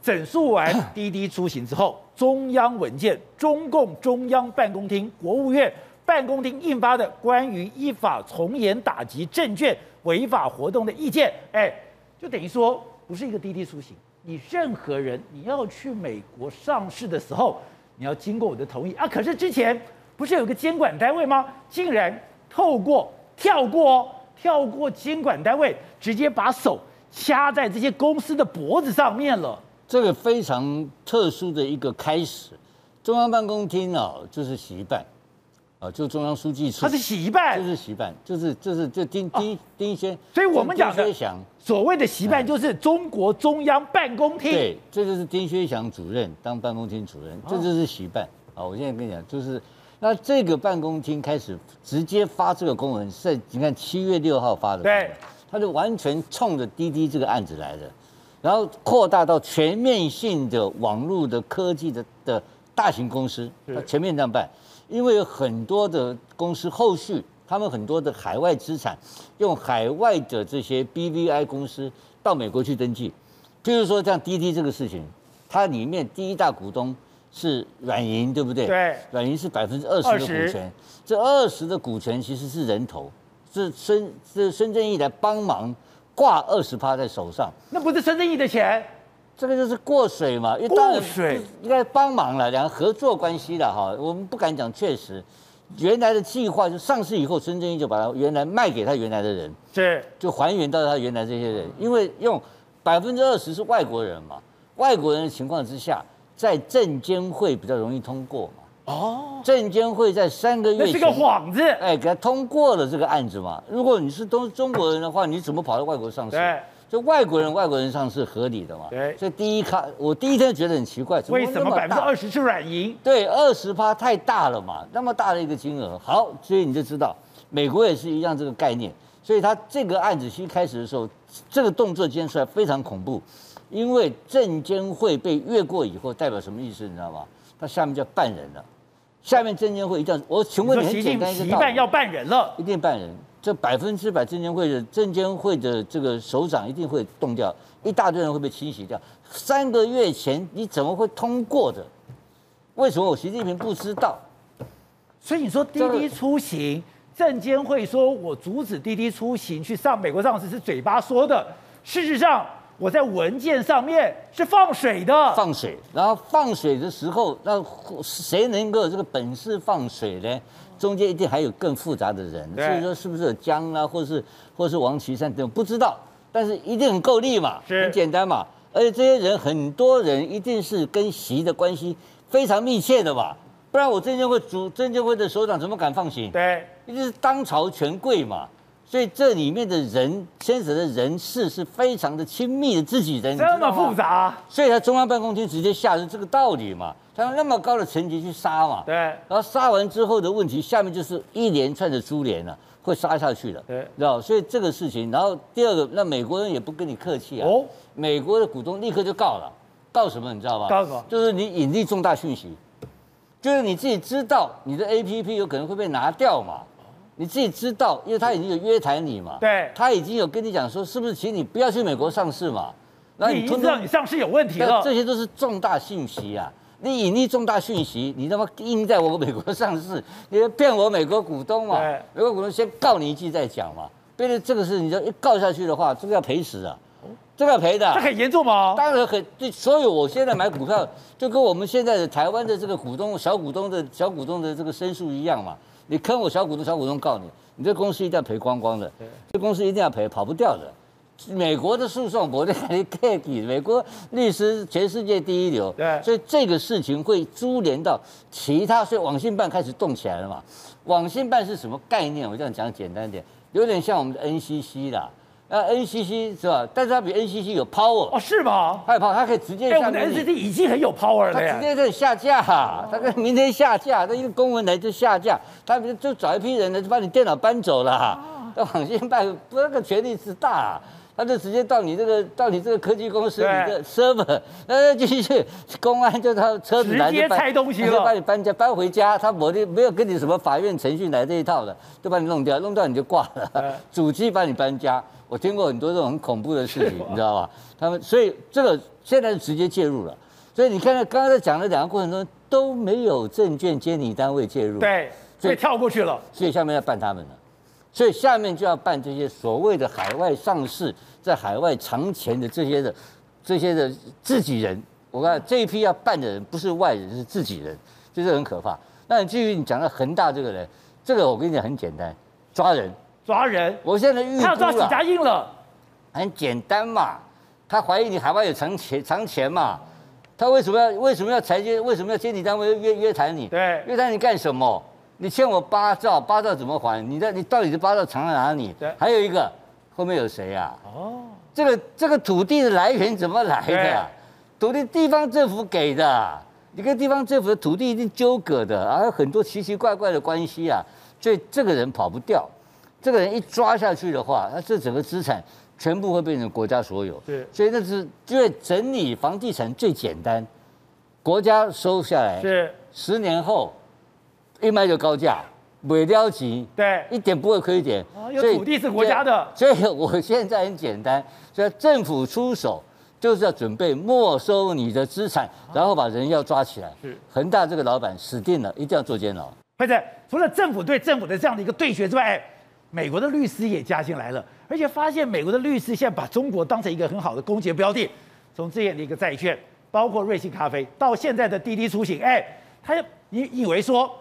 整肃完滴滴出行之后，中央文件，中共中央办公厅、国务院办公厅印发的关于依法从严打击证券违法活动的意见，哎，就等于说，不是一个滴滴出行，你任何人你要去美国上市的时候，你要经过我的同意啊。可是之前。不是有个监管单位吗？竟然透过跳过跳过监管单位，直接把手掐在这些公司的脖子上面了。这个非常特殊的一个开始。中央办公厅啊，就是习办，啊，就中央书记处。他是习办，就是习办，就是就是就丁丁丁薛。所以我们讲的所谓的习办，就是中国中央办公厅。对，这就是丁薛祥主任当办公厅主任，这就是习办。啊，我现在跟你讲，就是。那这个办公厅开始直接发这个公文，是你看七月六号发的，对，他就完全冲着滴滴这个案子来的，然后扩大到全面性的网络的科技的的大型公司，他全面这样办，因为有很多的公司后续他们很多的海外资产，用海外的这些 BVI 公司到美国去登记，譬如说像滴滴这个事情，它里面第一大股东。是软银对不对？对，软银是百分之二十的股权，这二十的股权其实是人头，是孙是孙正义来帮忙挂二十趴在手上。那不是孙正义的钱，这个就是过水嘛，因为当水应该帮忙了，两个合作关系的哈。我们不敢讲确实，原来的计划就上市以后，孙正义就把它原来卖给他原来的人，是就还原到他原来这些人，因为用百分之二十是外国人嘛，外国人的情况之下。在证监会比较容易通过嘛？哦，证监会在三个月是个幌子，哎，给他通过了这个案子嘛。如果你是都中国人的话，你怎么跑到外国上市？对，就外国人外国人上市合理的嘛。对，所以第一看，我第一天觉得很奇怪，为什么百分之二十是软银？对，二十趴太大了嘛，那么大的一个金额。好，所以你就知道，美国也是一样这个概念。所以他这个案子一开始的时候，这个动作今天出来非常恐怖，因为证监会被越过以后，代表什么意思？你知道吗？他下面就要办人了，下面证监会一定要，我请问你很简单一个道理，办要办人了，一定办人，这百分之百证监会的证监会的这个首长一定会动掉，一大堆人会被清洗掉。三个月前你怎么会通过的？为什么我习近平不知道？所以你说滴滴出行，证监会说我阻止滴滴出行去上美国上市是嘴巴说的，事实上。我在文件上面是放水的，放水，然后放水的时候，那谁能够有这个本事放水呢？中间一定还有更复杂的人，所以说是不是有江啊，或是或是王岐山等不知道，但是一定很够力嘛，很简单嘛，而且这些人很多人一定是跟习的关系非常密切的吧，不然我证监会主证监会的首长怎么敢放行？对，一定是当朝权贵嘛。所以这里面的人牵扯的人事是非常的亲密的自己人，这么复杂，所以他中央办公厅直接下是这个道理嘛，他用那么高的层级去杀嘛，对，然后杀完之后的问题，下面就是一连串的株连了，会杀下去的，对，知道？所以这个事情，然后第二个，那美国人也不跟你客气啊，哦，美国的股东立刻就告了，告什么你知道吧？告什么？就是你隐匿重大讯息，就是你自己知道你的 APP 有可能会被拿掉嘛。你自己知道，因为他已经有约谈你嘛，对，他已经有跟你讲说，是不是请你不要去美国上市嘛？那你已经知道你上市有问题了，这些都是重大信息啊！你隐匿重大讯息，你他妈印在我美国上市，你骗我美国股东嘛？美国股东先告你一句再讲嘛。因为这个事，你就一告下去的话，这个要赔死啊，这个要赔的。这很严重吗？当然很，对，所以我现在买股票，就跟我们现在的台湾的这个股东、小股东的小股东的这个申诉一样嘛。你坑我小股东，小股东告你，你这公司一定要赔光光的，这公司一定要赔，跑不掉的。美国的诉讼，我在那里给你，美国律师全世界第一流，对，所以这个事情会株连到其他，所以网信办开始动起来了嘛。网信办是什么概念？我这样讲简单一点，有点像我们的 NCC 啦。呃，NCC 是吧？但是它比 NCC 有 power 哦，是吗？它有 power，它可以直接。哎，我们的 NCC 已经很有 power 了，它直接可以下架，它明天下架，它一个公文来就下架，它就找一批人呢，就把你电脑搬走了。那网信办不那个权力之大，他就直接到你这个到你这个科技公司你的 server，那继续公安就他车子来就拆东西了，就把你搬家搬回家，他没的没有跟你什么法院程序来这一套的，就把你弄掉，弄掉你就挂了，主机把你搬家。我听过很多这种很恐怖的事情，你知道吧？他们所以这个现在是直接介入了，所以你看看刚刚在讲的两个过程中都没有证券监理单位介入，对，所以跳过去了，所以下面要办他们了，所以下面就要办这些所谓的海外上市、在海外藏钱的这些的这些的自己人。我看这一批要办的人不是外人，是自己人，就是很可怕。那至于你讲到恒大这个人，这个我跟你讲很简单，抓人。抓人！我现在他要抓许家印了，很简单嘛。他怀疑你海外有藏钱，藏钱嘛。他为什么要为什么要裁决？为什么要监理单位约约谈你？对，约谈你干什么？你欠我八兆，八兆怎么还？你的你到底是八兆藏在哪里？对，还有一个后面有谁呀、啊？哦，这个这个土地的来源怎么来的、啊？土地地方政府给的，你跟地方政府的土地一定纠葛的，还有很多奇奇怪怪的关系啊。所以这个人跑不掉。这个人一抓下去的话，那这整个资产全部会变成国家所有。对，所以那是因为整理房地产最简单，国家收下来，是十年后一卖就高价，尾雕级，对，一点不会亏点。哦，有土地是国家的，所以，所以我现在很简单，所以政府出手就是要准备没收你的资产，然后把人要抓起来。是，恒大这个老板死定了，一定要坐监牢。或者除了政府对政府的这样的一个对决之外。美国的律师也加进来了，而且发现美国的律师现在把中国当成一个很好的攻击标的。从这样的一个债券，包括瑞幸咖啡，到现在的滴滴出行，哎，他你以为说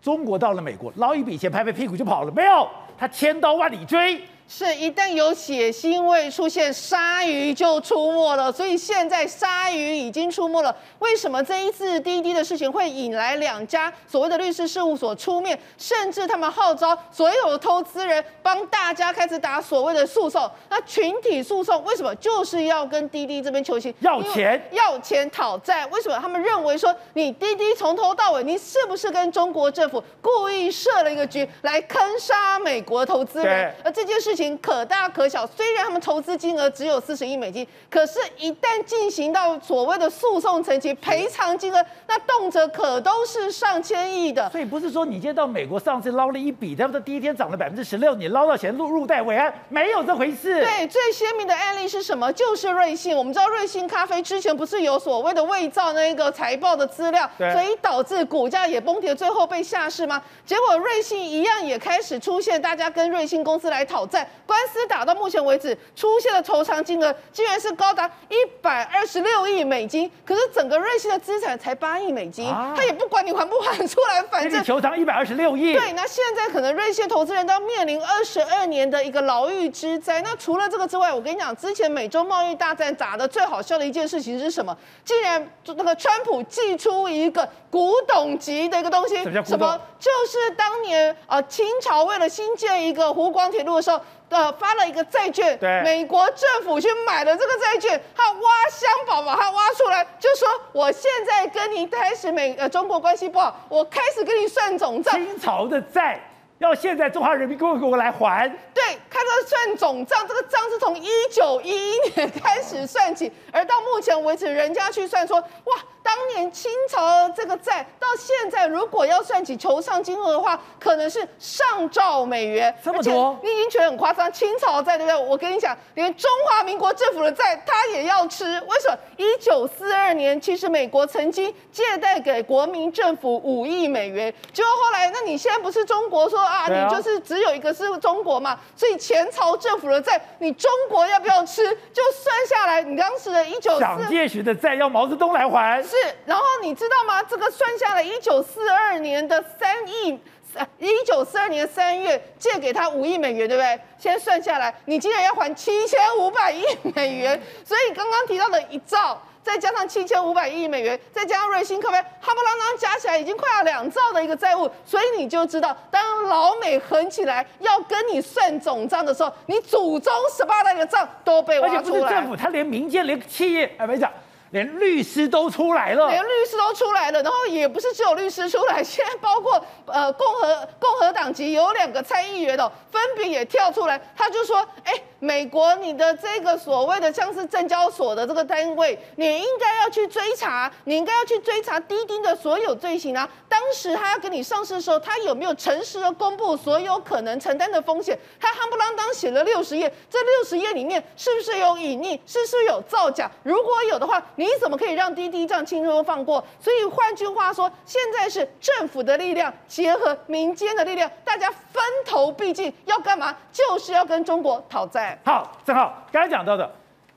中国到了美国捞一笔钱，拍拍屁股就跑了？没有，他千刀万里追。是一旦有血腥味出现，鲨鱼就出没了。所以现在鲨鱼已经出没了。为什么这一次滴滴的事情会引来两家所谓的律师事务所出面，甚至他们号召所有的投资人帮大家开始打所谓的诉讼？那群体诉讼为什么就是要跟滴滴这边求情？要钱？要钱讨债？为什么他们认为说你滴滴从头到尾，你是不是跟中国政府故意设了一个局来坑杀美国投资人？而这件事情。情可大可小，虽然他们投资金额只有四十亿美金，可是，一旦进行到所谓的诉讼层级，赔偿金额那动辄可都是上千亿的。所以不是说你今天到美国上次捞了一笔，他们的第一天涨了百分之十六，你捞到钱入入袋为安，没有这回事。对，最鲜明的案例是什么？就是瑞幸。我们知道瑞幸咖啡之前不是有所谓的伪造那个财报的资料，所以导致股价也崩跌，最后被下市吗？结果瑞幸一样也开始出现，大家跟瑞幸公司来讨债，官司打到目前为止，出现的求偿金额竟然是高达一百二十六亿美金。可是整个瑞幸的资产才八亿美金，啊、他也不管你还不还出来，反正求偿一百二十六亿。对，那现在可能瑞幸投资人都要面临二十二年的一个牢狱之灾。那除了这个之外，我跟你讲，之前美洲贸易大战打的最好笑的一件事情是什么？竟然那个川普寄出一个古董级的一个东西，什么？就是当年呃清朝为了新建一个湖广铁路的时候。呃，发了一个债券，对，美国政府去买了这个债券，他挖箱宝把它挖出来，就说我现在跟你开始美呃中国关系不好，我开始跟你算总账。清朝的债要现在中华人民共和国来还？对，开始算总账，这个账是从一九一一年开始算起，而到目前为止，人家去算说，哇。当年清朝这个债到现在，如果要算起求偿金额的话，可能是上兆美元。这么多，你已经觉得很夸张。清朝债对不对？我跟你讲，连中华民国政府的债他也要吃。为什么？一九四二年，其实美国曾经借贷给国民政府五亿美元，结果后来，那你现在不是中国说啊，你就是只有一个是中国嘛？所以前朝政府的债，你中国要不要吃？就算下来，你当时的一九四蒋介石的债要毛泽东来还。是，然后你知道吗？这个算下来，一九四二年的三亿，一九四二年三月借给他五亿美元，对不对？现在算下来，你竟然要还七千五百亿美元。所以刚刚提到的一兆，再加上七千五百亿美元，再加上瑞幸咖啡，哈不啷当加起来已经快要两兆的一个债务。所以你就知道，当老美狠起来要跟你算总账的时候，你祖宗十八代的账都被挖出来。而且不是政府，他连民间、连企业，哎，没讲。连律师都出来了，连律师都出来了，然后也不是只有律师出来，现在包括呃共和共和党籍有两个参议员哦，分别也跳出来，他就说，哎。美国，你的这个所谓的像是证交所的这个单位，你应该要去追查，你应该要去追查滴滴的所有罪行啊。当时他要跟你上市的时候，他有没有诚实的公布所有可能承担的风险？他夯不啷当写了六十页，这六十页里面是不是有隐匿？是不是有造假？如果有的话，你怎么可以让滴滴这样轻松放过？所以换句话说，现在是政府的力量结合民间的力量，大家分头毕竟，要干嘛？就是要跟中国讨债。好，正好刚才讲到的，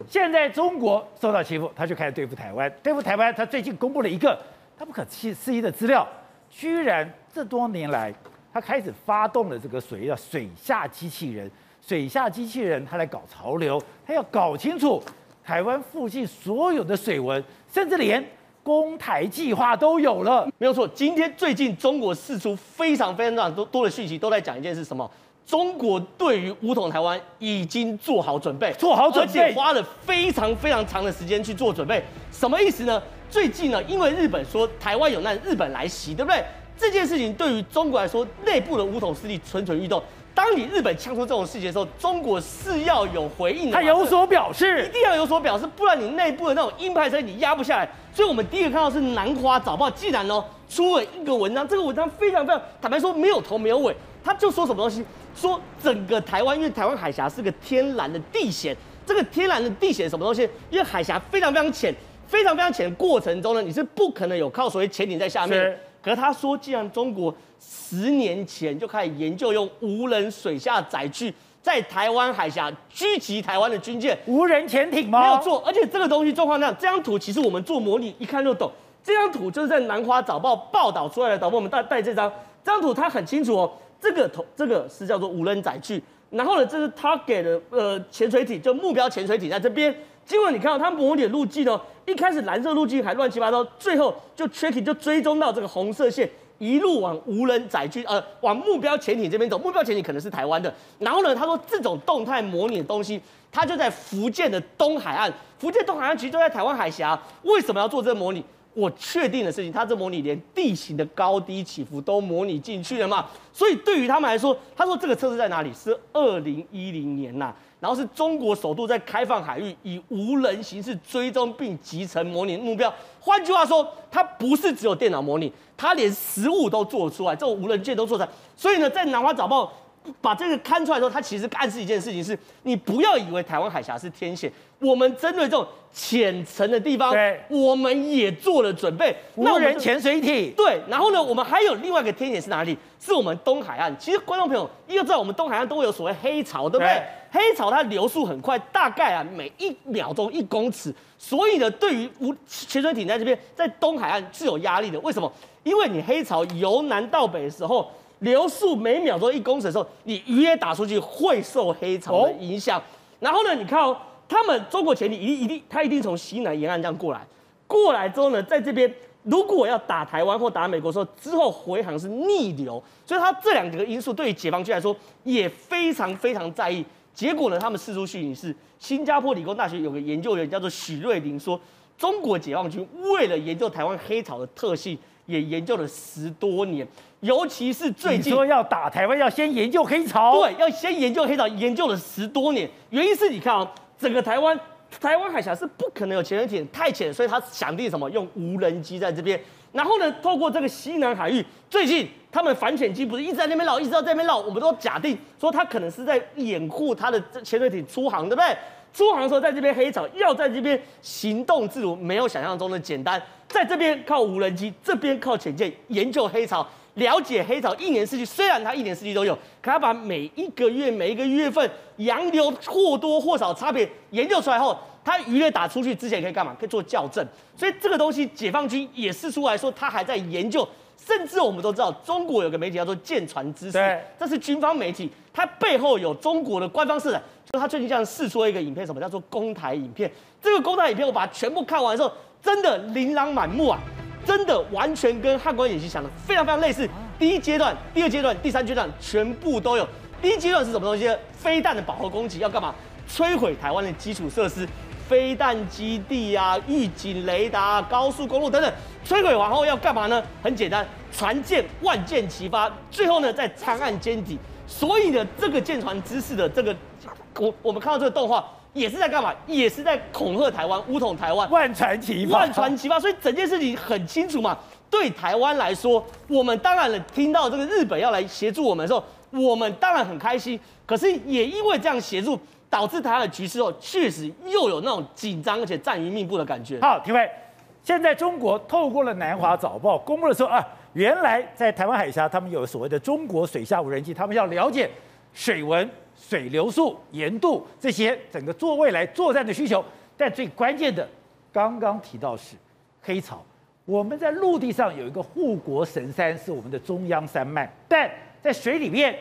现在中国受到欺负，他就开始对付台湾。对付台湾，他最近公布了一个他不可思议的资料，居然这多年来，他开始发动了这个所谓的水下机器人。水下机器人，他来搞潮流，他要搞清楚台湾附近所有的水文，甚至连攻台计划都有了。没有错，今天最近中国释出非常非常多多的讯息，都在讲一件事，什么？中国对于武统台湾已经做好准备，做好准备，而且花了非常非常长的时间去做准备。什么意思呢？最近呢，因为日本说台湾有难，日本来袭，对不对？这件事情对于中国来说，内部的武统势力蠢蠢欲动。当你日本呛出这种事情的时候，中国是要有回应的，他有所表示，一定要有所表示，不然你内部的那种鹰派势力你压不下来。所以，我们第一个看到是南华早报，既然呢出了一个文章，这个文章非常非常坦白说，没有头没有尾，他就说什么东西。说整个台湾，因为台湾海峡是个天然的地险，这个天然的地险什么东西？因为海峡非常非常浅，非常非常浅的过程中呢，你是不可能有靠所谓潜艇在下面。可是他说，既然中国十年前就开始研究用无人水下载具在台湾海峡狙击台湾的军舰，无人潜艇吗？没有错，而且这个东西状况那样，这张图其实我们做模拟一看就懂。这张图就是在南华早报报道出来的，导播我们带带这张，这张图它很清楚哦。这个头这个是叫做无人载具，然后呢，这是他给的呃潜水艇，就目标潜水艇在这边。结果你看到它模拟的路径呢，一开始蓝色路径还乱七八糟，最后就 tracking 就追踪到这个红色线，一路往无人载具呃往目标潜艇这边走。目标潜艇可能是台湾的。然后呢，他说这种动态模拟的东西，它就在福建的东海岸。福建东海岸其实就在台湾海峡。为什么要做这模拟？我确定的事情，它这模拟连地形的高低起伏都模拟进去了嘛。所以对于他们来说，他说这个测试在哪里？是二零一零年呐、然后是中国首度在开放海域以无人形式追踪并集成模拟目标。换句话说，它不是只有电脑模拟，它连实物都做出来，这种无人舰都做出来。所以呢，在南华早报。把这个刊出来之后，他其实暗示一件事情是：你不要以为台湾海峡是天险，我们针对这种浅层的地方，对，我们也做了准备。无人潜水艇，对。然后呢，我们还有另外一个天险是哪里？是我们东海岸。其实观众朋友要知道，我们东海岸都会有所谓黑潮，对不对？对黑潮它流速很快，大概啊每一秒钟一公尺。所以呢，对于无潜水艇在这边在东海岸是有压力的。为什么？因为你黑潮由南到北的时候。流速每秒钟一公尺的时候，你鱼也打出去会受黑潮的影响。然后呢，你看哦，他们中国潜艇一定一定，他一定从西南沿岸这样过来，过来之后呢，在这边如果要打台湾或打美国的时候，之后回航是逆流，所以他这两个因素对于解放军来说也非常非常在意。结果呢，他们释出讯息是，新加坡理工大学有个研究员叫做许瑞林说，中国解放军为了研究台湾黑潮的特性，也研究了十多年。尤其是最近说要打台湾，要先研究黑潮。对，要先研究黑潮，研究了十多年。原因是你看哦，整个台湾，台湾海峡是不可能有潜水艇太浅，所以他想定什么用无人机在这边。然后呢，透过这个西南海域，最近他们反潜机不是一直在那边绕，一直在那边绕，我们都假定说他可能是在掩护他的潜水艇出航，对不对？出航的时候在这边黑潮，要在这边行动自如，没有想象中的简单。在这边靠无人机，这边靠潜舰研究黑潮。了解黑潮一年四季，虽然它一年四季都有，可它把每一个月每一个月份洋流或多或少差别研究出来后，它鱼雷打出去之前可以干嘛？可以做校正。所以这个东西解放军也是出来说，他还在研究。甚至我们都知道，中国有个媒体叫做舰船之识，这是军方媒体，它背后有中国的官方社长，就他最近这样释出了一个影片，什么叫做公台影片？这个公台影片我把它全部看完之后，真的琳琅满目啊！真的完全跟汉光演习想的非常非常类似。第一阶段、第二阶段、第三阶段全部都有。第一阶段是什么东西？飞弹的饱和攻击要干嘛？摧毁台湾的基础设施，飞弹基地啊、预警雷达、高速公路等等。摧毁完后要干嘛呢？很简单，船舰万箭齐发，最后呢在长岸歼敌。所以呢，这个舰船知识的这个，我我们看到这个动画。也是在干嘛？也是在恐吓台湾，武统台湾，万船齐发，万船齐发。所以整件事情很清楚嘛。对台湾来说，我们当然了，听到这个日本要来协助我们的时候，我们当然很开心。可是也因为这样协助，导致台湾的局势后，确实又有那种紧张而且战于命布的感觉。好，廷辉，现在中国透过了南华早报公布的说啊，原来在台湾海峡，他们有所谓的中国水下无人机，他们要了解水文。水流速、盐度这些整个做未来作战的需求，但最关键的，刚刚提到是黑潮。我们在陆地上有一个护国神山，是我们的中央山脉，但在水里面，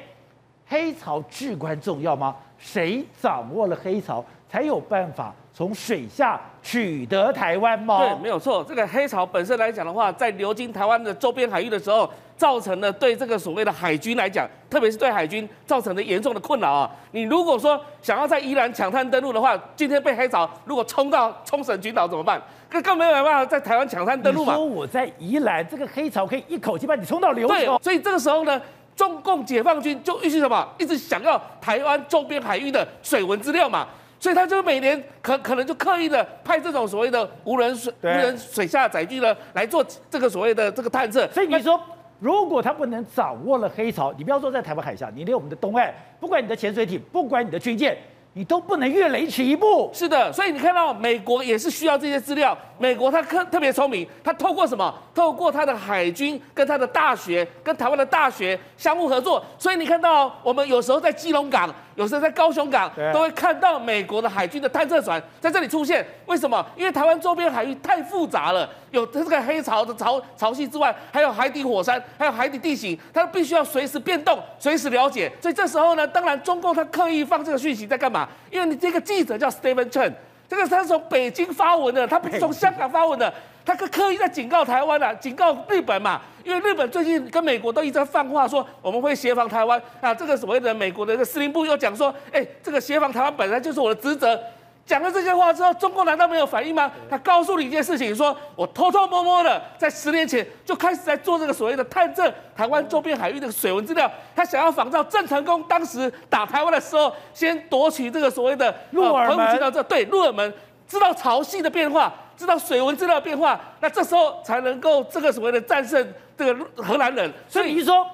黑潮至关重要吗？谁掌握了黑潮，才有办法从水下取得台湾吗？对，没有错。这个黑潮本身来讲的话，在流经台湾的周边海域的时候。造成了对这个所谓的海军来讲，特别是对海军造成的严重的困扰啊！你如果说想要在宜兰抢滩登陆的话，今天被黑潮如果冲到冲绳群岛怎么办？更更没有办法在台湾抢滩登陆嘛？你说我在宜兰，这个黑潮可以一口气把你冲到琉球。对，所以这个时候呢，中共解放军就一直什么，一直想要台湾周边海域的水文资料嘛，所以他就每年可可能就刻意的派这种所谓的无人水无人水下载具呢来做这个所谓的这个探测。所以你说。如果他不能掌握了黑潮，你不要说在台湾海峡，你连我们的东岸，不管你的潜水艇，不管你的军舰。你都不能越雷池一步。是的，所以你看到美国也是需要这些资料。美国他特特别聪明，他透过什么？透过他的海军跟他的大学，跟台湾的大学相互合作。所以你看到我们有时候在基隆港，有时候在高雄港，都会看到美国的海军的探测船在这里出现。为什么？因为台湾周边海域太复杂了，有这个黑潮的潮潮汐之外，还有海底火山，还有海底地形，它必须要随时变动，随时了解。所以这时候呢，当然中共他刻意放这个讯息在干嘛？因为你这个记者叫 Stephen Chen，这个他是从北京发文的，他不是从香港发文的，他刻刻意在警告台湾啊，警告日本嘛。因为日本最近跟美国都一直在放话说，我们会协防台湾啊。这个所谓的美国的一个司令部又讲说，哎，这个协防台湾本来就是我的职责。讲了这些话之后，中共难道没有反应吗？他告诉你一件事情，说我偷偷摸摸的在十年前就开始在做这个所谓的探测台湾周边海域的水文资料，他想要仿照郑成功当时打台湾的时候，先夺取这个所谓的鹿耳门，知道这对鹿耳门，知道潮汐的变化，知道水文资料变化，那这时候才能够这个所谓的战胜这个荷兰人。所以你说，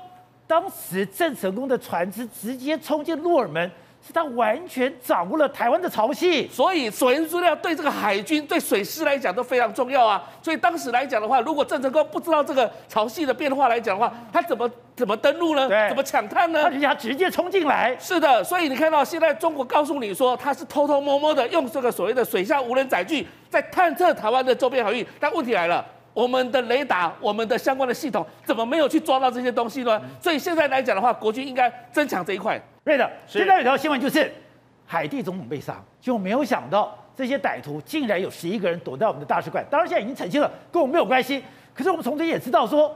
当时郑成功的船只直接冲进鹿耳门。是他完全掌握了台湾的潮汐，所以水文资料对这个海军、对水师来讲都非常重要啊。所以当时来讲的话，如果郑成功不知道这个潮汐的变化来讲的话，他怎么怎么登陆呢？对，怎么抢滩呢？人家直接冲进来。是的，所以你看到现在中国告诉你说，他是偷偷摸摸的用这个所谓的水下无人载具在探测台湾的周边海域。但问题来了，我们的雷达、我们的相关的系统怎么没有去抓到这些东西呢？所以现在来讲的话，国军应该增强这一块。对的，现在有条新闻就是海地总统被杀，就没有想到这些歹徒竟然有十一个人躲在我们的大使馆。当然现在已经澄清了，跟我们没有关系。可是我们从这也知道说。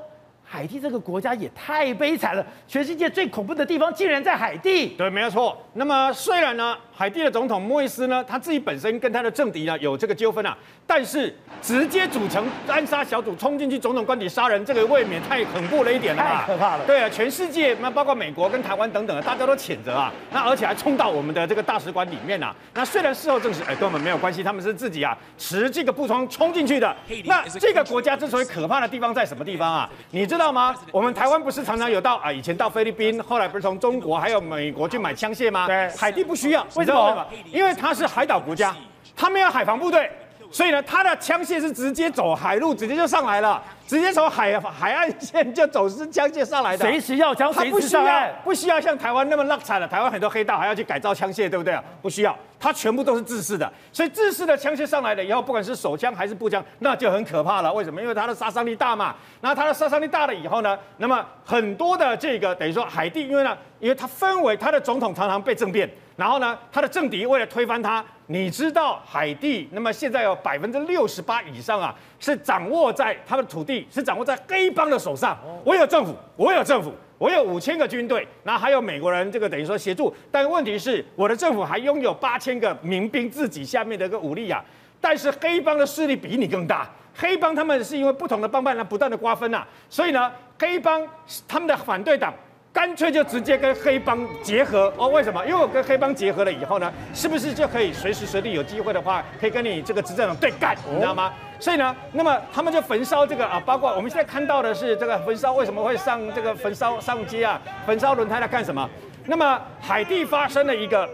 海地这个国家也太悲惨了，全世界最恐怖的地方竟然在海地。对，没有错。那么虽然呢，海地的总统莫伊斯呢，他自己本身跟他的政敌呢有这个纠纷啊，但是直接组成暗杀小组冲进去总统官邸杀人，这个未免太恐怖了一点了，太可怕了。对啊，全世界那包括美国跟台湾等等的，大家都谴责啊。那而且还冲到我们的这个大使馆里面啊。那虽然事后证实，哎，跟我们没有关系，他们是自己啊持这个步枪冲进去的。那这个国家之所以可怕的地方在什么地方啊？你知道吗？我们台湾不是常常有到啊？以前到菲律宾，后来不是从中国还有美国去买枪械吗？对，海地不需要，为什么？因为它是海岛国家，它没有海防部队。所以呢，它的枪械是直接走海路，直接就上来了，直接从海海岸线就走私枪械上来的。随时要枪，随时上岸，不需要像台湾那么落惨了。台湾很多黑道还要去改造枪械，对不对啊？不需要，它全部都是自制式的。所以自制式的枪械上来了以后，不管是手枪还是步枪，那就很可怕了。为什么？因为它的杀伤力大嘛。那它的杀伤力大了以后呢，那么很多的这个等于说海地，因为呢，因为它分为它的总统常常被政变。然后呢，它的政敌为了推翻它，你知道海地，那么现在有百分之六十八以上啊，是掌握在他的土地，是掌握在黑帮的手上。我有政府，我有政府，我有五千个军队，然后还有美国人这个等于说协助。但问题是，我的政府还拥有八千个民兵自己下面的一个武力啊。但是黑帮的势力比你更大，黑帮他们是因为不同的帮派呢不断的瓜分呐，所以呢，黑帮他们的反对党。干脆就直接跟黑帮结合哦？为什么？因为我跟黑帮结合了以后呢，是不是就可以随时随地有机会的话，可以跟你这个执政党对干？你知道吗？所以呢，那么他们就焚烧这个啊，包括我们现在看到的是这个焚烧，为什么会上这个焚烧上街啊？焚烧轮胎来干什么？那么海地发生了一个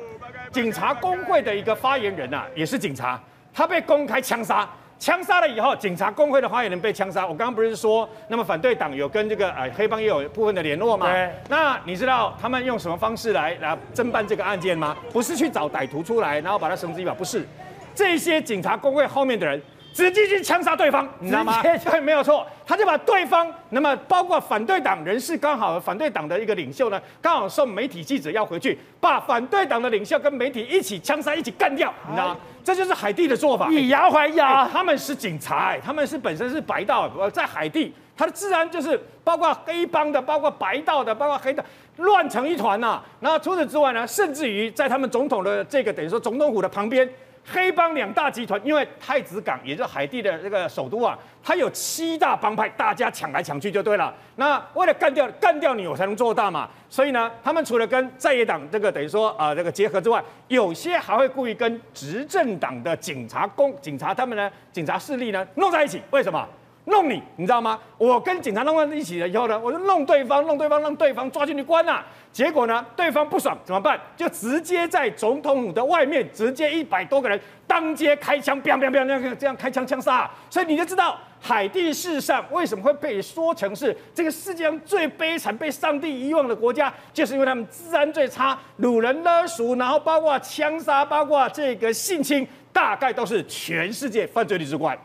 警察工会的一个发言人啊，也是警察，他被公开枪杀。枪杀了以后，警察工会的发言人被枪杀。我刚刚不是说，那么反对党有跟这个呃黑帮也有部分的联络吗？对。那你知道他们用什么方式来来侦办这个案件吗？不是去找歹徒出来，然后把他绳之以法，不是。这些警察工会后面的人。直接去枪杀对方，你知道吗？对，没有错，他就把对方，那么包括反对党人士，刚好反对党的一个领袖呢，刚好送媒体记者要回去，把反对党的领袖跟媒体一起枪杀，一起干掉，你知道吗？这就是海地的做法，以牙还牙。他们是警察，他们是本身是白道，在海地，他的治安就是包括黑帮的，包括白道的，包括黑的，乱成一团呐。然后除此之外呢，甚至于在他们总统的这个等于说总统府的旁边。黑帮两大集团，因为太子港也就是海地的这个首都啊，它有七大帮派，大家抢来抢去就对了。那为了干掉干掉你，我才能做大嘛。所以呢，他们除了跟在野党这个等于说啊、这个结合之外，有些还会故意跟执政党的警察公警察他们呢警察势力呢弄在一起。为什么？弄你，你知道吗？我跟警察弄在一起了以后呢，我就弄对方，弄对方，让对方抓进去关呐、啊。结果呢，对方不爽怎么办？就直接在总统府的外面，直接一百多个人当街开枪，砰砰砰，这样这样开枪枪杀。所以你就知道，海地世上为什么会被说成是这个世界上最悲惨、被上帝遗忘的国家，就是因为他们治安最差，掳人勒赎，然后包括枪杀，包括这个性侵，大概都是全世界犯罪率之冠。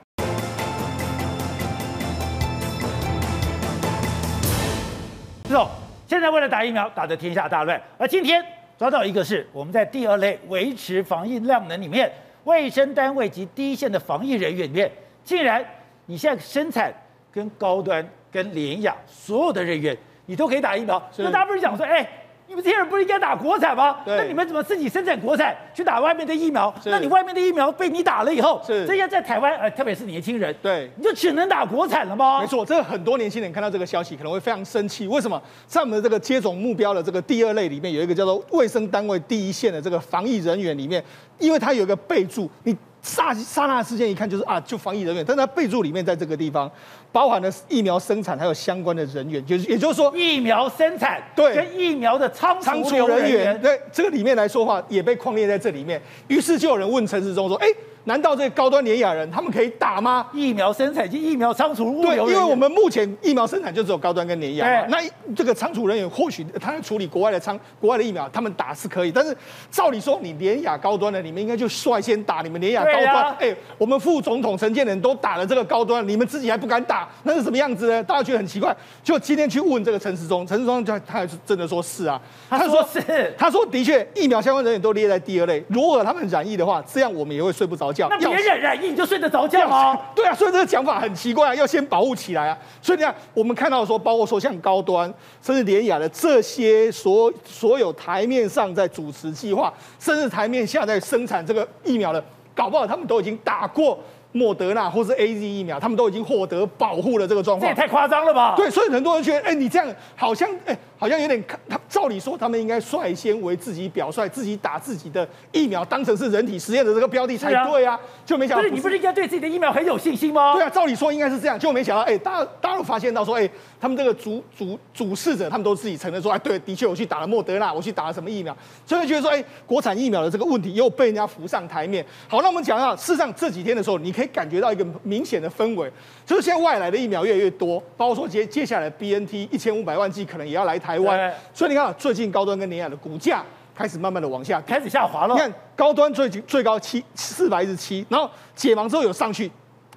现在为了打疫苗打得天下大乱，而今天抓到一个是我们在第二类维持防疫量能里面，卫生单位及第一线的防疫人员里面，竟然你现在生产跟高端跟联亚所有的人员，你都可以打疫苗。那大家不是讲说，哎，你们这些人不是应该打国产吗？那你们怎么自己生产国产去打外面的疫苗？那你外面的疫苗被你打了以后，是这些在台湾，呃，特别是年轻人，对你就只能打国产了吗？没错，这个很多年轻人看到这个消息可能会非常生气。为什么？在我们的这个接种目标的这个第二类里面，有一个叫做卫生单位第一线的这个防疫人员里面，因为它有一个备注，你刹刹那之间一看就是啊，就防疫人员，但是它备注里面在这个地方包含了疫苗生产还有相关的人员，就是也就是说。疫苗生产对。跟疫苗的仓仓储人储人员，对这个里面来说的话，也被框列在这里面。于是就有人问陈时中说：“哎，难道这个高端碾压人他们可以打吗？”疫苗生产及疫苗仓储物流对，因为我们目前疫苗生产就只有高端跟碾压嘛，那这个仓储人员或许他在处理国外的仓、国外的疫苗，他们打是可以，但是照理说你碾压高端的，你们应该就率先打，你们碾压高端，哎，我们副总统陈建仁都打了这个高端，你们自己还不敢打，那是什么样子呢？大家觉得很奇怪。就今天去问这个陈时中，陈时中就他还是真的说是啊，他说是他说的确疫苗相关人员都列在第二类，如果他们染疫的话，这样我们也会睡不着觉。那别人染疫你就睡得着觉吗？对啊，所以这个讲法很奇怪啊，要先保护起来啊。所以你看，我们看到说，包括说像高端，甚至联雅的这些所所有台面上在主持计划，甚至台面下在生产这个疫苗的，搞不好他们都已经打过莫德纳或是 A Z 疫苗，他们都已经获得保护了这个状况。这也太夸张了吧？对，所以很多人觉得，哎，你这样好像，哎，好像有点，他照理说，他们应该率先为自己表率，自己打自己的疫苗，当成是人体实验的这个标的才对啊，就没想到不是你不是应该对自己的疫苗很有信心吗？对啊，照理说应该是这样，结果没想到，哎，大家大家都发现到说，哎，他们这个主主主事者，他们都自己承认说，哎，对，的确我去打了莫德纳，我去打了什么疫苗，所以觉得说，哎，国产疫苗的这个问题又被人家浮上台面。好，那我们讲到，事实上这几天的时候，你可以感觉到一个明显的氛围，就是现在外来的疫苗越来越多，包括说接接下来 BNT 一千五百万剂可能也要来台湾，所以你看最近高端跟联雅的股价开始慢慢的往下开始下滑了。你看高端最最高七四百一十七，然后解盲之后有上去，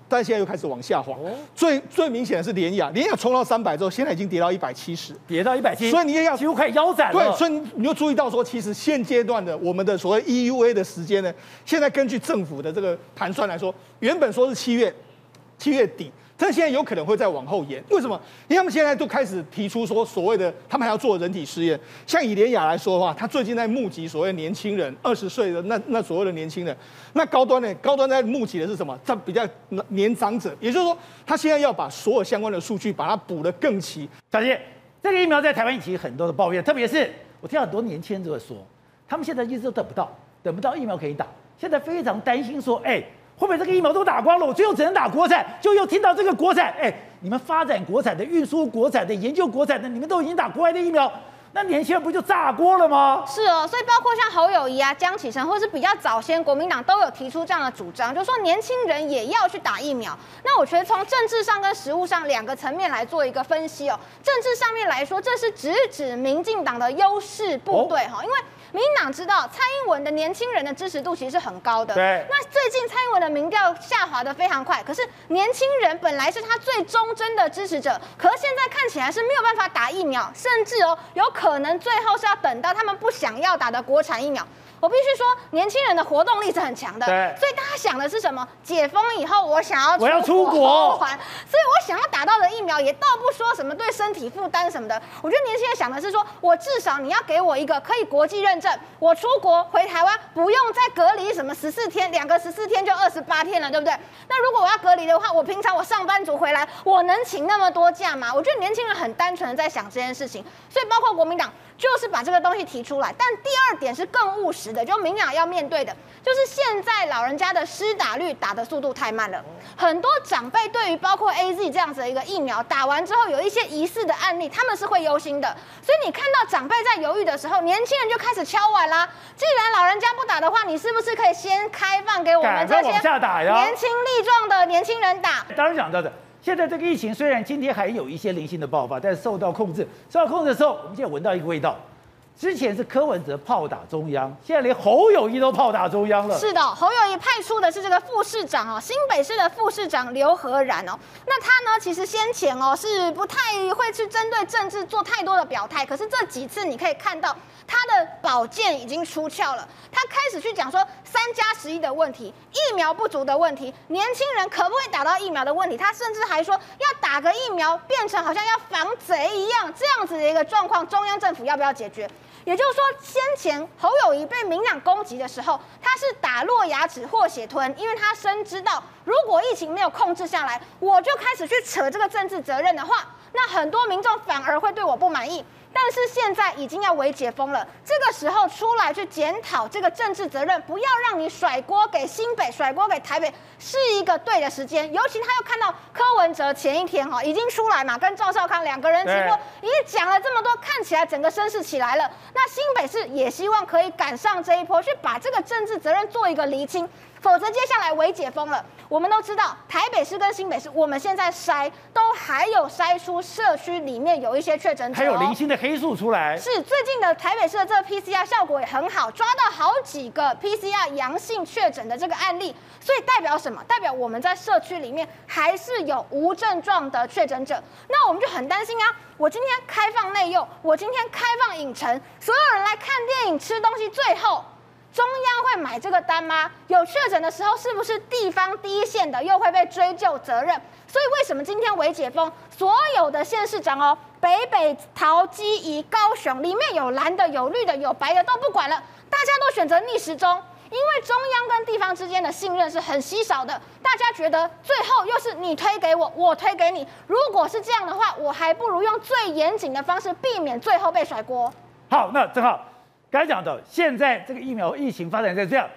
但现在又开始往下滑。最最明显的是联亚，联亚冲到三百之后，现在已经跌到一百七十，跌到一百七，所以你也要几乎快腰斩了。对，所以你就注意到说，其实现阶段的我们的所谓 EUA 的时间呢，现在根据政府的这个盘算来说，原本说是七月七月底。但现在有可能会再往后延，为什么？因为他们现在都开始提出说，所谓的他们还要做人体试验。像以联雅来说的话，他最近在募集所谓年轻人，二十岁的那那所谓的年轻人。那高端呢？高端在募集的是什么？他比较年长者，也就是说，他现在要把所有相关的数据把它补得更齐。小杰，这个疫苗在台湾引起很多的抱怨，特别是我听到很多年轻人都会说，他们现在一直都等不到，等不到疫苗可以打，现在非常担心说，哎。会不会这个疫苗都打光了？我最后只能打国产，就又听到这个国产，哎，你们发展国产的、运输国产的、研究国产的，你们都已经打国外的疫苗，那年轻人不就炸锅了吗？是哦，所以包括像侯友谊啊、江启臣，或是比较早先国民党都有提出这样的主张，就是说年轻人也要去打疫苗。那我觉得从政治上跟实务上两个层面来做一个分析哦。政治上面来说，这是直指民进党的优势部队哈，因为。民进党知道蔡英文的年轻人的支持度其实是很高的，对。那最近蔡英文的民调下滑的非常快，可是年轻人本来是他最忠贞的支持者，可是现在看起来是没有办法打疫苗，甚至哦有可能最后是要等到他们不想要打的国产疫苗。我必须说，年轻人的活动力是很强的，对，所以大家想的是什么？解封以后，我想要我要出国，所以我想要打到的疫苗也倒不说什么对身体负担什么的。我觉得年轻人想的是说，我至少你要给我一个可以国际认证，我出国回台湾不用再隔离什么十四天，两个十四天就二十八天了，对不对？那如果我要隔离的话，我平常我上班族回来，我能请那么多假吗？我觉得年轻人很单纯的在想这件事情，所以包括国民党。就是把这个东西提出来，但第二点是更务实的，就民党要面对的，就是现在老人家的施打率打的速度太慢了，很多长辈对于包括 AZ 这样子的一个疫苗打完之后有一些疑似的案例，他们是会忧心的，所以你看到长辈在犹豫的时候，年轻人就开始敲碗啦。既然老人家不打的话，你是不是可以先开放给我们这些年轻力壮的年轻人打？当然讲到的。现在这个疫情虽然今天还有一些零星的爆发，但是受到控制。受到控制的时候，我们现在闻到一个味道。之前是柯文哲炮打中央，现在连侯友宜都炮打中央了。是的，侯友宜派出的是这个副市长哦，新北市的副市长刘和然哦。那他呢，其实先前哦是不太会去针对政治做太多的表态，可是这几次你可以看到他的宝剑已经出鞘了。他开始去讲说三加十一的问题，疫苗不足的问题，年轻人可不可以打到疫苗的问题。他甚至还说要打个疫苗变成好像要防贼一样这样子的一个状况，中央政府要不要解决？也就是说，先前侯友谊被民党攻击的时候，他是打落牙齿或血吞，因为他深知道，如果疫情没有控制下来，我就开始去扯这个政治责任的话，那很多民众反而会对我不满意。但是现在已经要微解封了，这个时候出来去检讨这个政治责任，不要让你甩锅给新北，甩锅给台北，是一个对的时间。尤其他又看到柯文哲前一天哈已经出来嘛，跟赵少康两个人直播，已经讲了这么多，看起来整个声势起来了。那新北市也希望可以赶上这一波，去把这个政治责任做一个厘清。否则接下来微解封了，我们都知道台北市跟新北市，我们现在筛都还有筛出社区里面有一些确诊者，还有零星的黑数出来。是最近的台北市的这个 PCR 效果也很好，抓到好几个 PCR 阳性确诊的这个案例，所以代表什么？代表我们在社区里面还是有无症状的确诊者。那我们就很担心啊！我今天开放内用，我今天开放影城，所有人来看电影、吃东西，最后。中央会买这个单吗？有确诊的时候，是不是地方第一线的又会被追究责任？所以为什么今天微解封，所有的县市长哦，北北桃基宜高雄里面有蓝的、有绿的、有白的都不管了，大家都选择逆时钟，因为中央跟地方之间的信任是很稀少的，大家觉得最后又是你推给我，我推给你，如果是这样的话，我还不如用最严谨的方式避免最后被甩锅。好，那正好。刚才讲的，现在这个疫苗疫情发展在这样，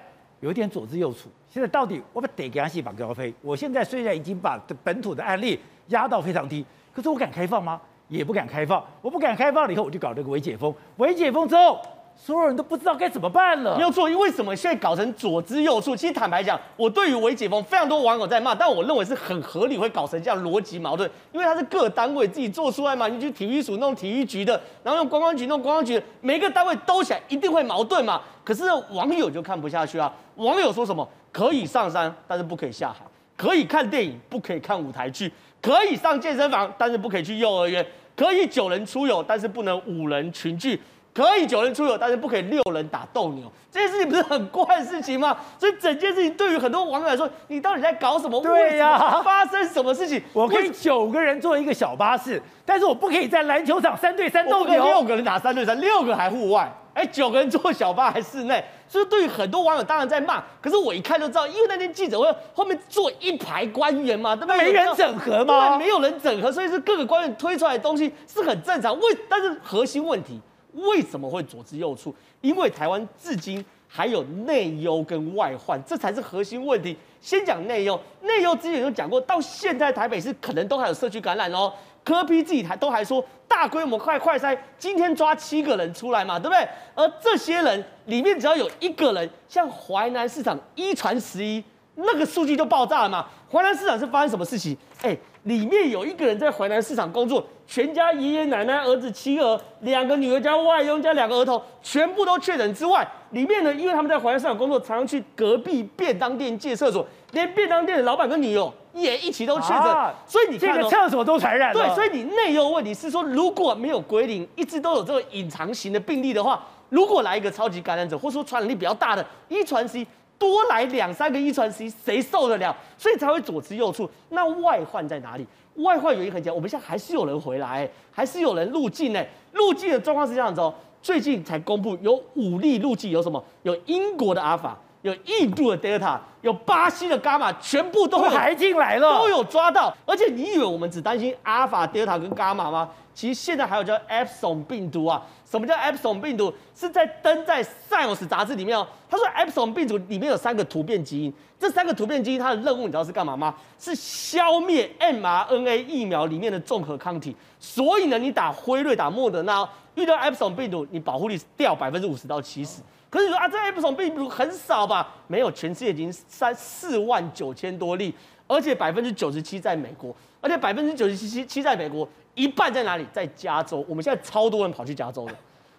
有点左支右绌。现在到底我们得给他戏把高飞？我现在虽然已经把本土的案例压到非常低，可是我敢开放吗？也不敢开放。我不敢开放了以后，我就搞这个微解封。微解封之后。所有人都不知道该怎么办了。没有错，因为什么现在搞成左支右絀？其实坦白讲，我对于微解封，非常多网友在骂，但我认为是很合理，会搞成这样逻辑矛盾。因为它是各单位自己做出来嘛，你去体育署弄体育局的，然后用观光局弄观光局的，每个单位兜起来一定会矛盾嘛。可是网友就看不下去啊，网友说什么可以上山，但是不可以下海；可以看电影，不可以看舞台剧；可以上健身房，但是不可以去幼儿园；可以九人出游，但是不能五人群聚。可以九人出游，但是不可以六人打斗牛，这件事情不是很怪的事情吗？所以整件事情对于很多网友来说，你到底在搞什么？对呀、啊，发生什么事情？我可以九个人坐一个小巴士，但是我不可以在篮球场三对三斗牛。六个人打三对三，六个还户外，哎，九个人坐小巴还室内。所以对于很多网友当然在骂，可是我一看就知道，因为那天记者会后面坐一排官员嘛，对不对？没人整合吗？对，没有人整合，所以是各个官员推出来的东西是很正常。为，但是核心问题。为什么会左支右絀？因为台湾至今还有内忧跟外患，这才是核心问题。先讲内忧，内忧之前有讲过，到现在台北市可能都还有社区感染哦。柯 P 自己还都还说大规模快快筛，今天抓七个人出来嘛，对不对？而这些人里面只要有一个人，像淮南市场一传十一，那个数据就爆炸了嘛。淮南市场是发生什么事情？哎。里面有一个人在淮南市场工作，全家爷爷奶奶、儿子、妻儿、两个女儿加外佣加两个儿童，全部都确诊之外，里面呢，因为他们在淮南市场工作，常常去隔壁便当店借厕所，连便当店的老板跟女友也一起都确诊，啊、所以你这个厕所都传染了。对，所以你内忧问题是说，如果没有归零，一直都有这个隐藏型的病例的话，如果来一个超级感染者，或者说传染力比较大的，一传十。多来两三个一传十，谁受得了？所以才会左支右絀。那外患在哪里？外患原因很简单，我们现在还是有人回来，还是有人入境呢。入境的状况是这样子哦。最近才公布有五例入境，有什么？有英国的阿法，有印度的德尔塔，有巴西的伽马，全部都排进来了，都有抓到。而且你以为我们只担心阿法、德尔塔跟伽马吗？其实现在还有叫 Epsilon 病毒啊。什么叫 Epsilon 病毒？是在登在 Science 杂志里面哦。他说 Epsilon 病毒里面有三个突变基因，这三个突变基因它的任务你知道是干嘛吗？是消灭 mRNA 疫苗里面的综合抗体。所以呢，你打辉瑞、打莫德纳，遇到 Epsilon 病毒，你保护力掉百分之五十到七十。可是你说啊，这 Epsilon 病毒很少吧？没有，全世界已经三四万九千多例，而且百分之九十七在美国，而且百分之九十七七在美国。一半在哪里？在加州。我们现在超多人跑去加州的，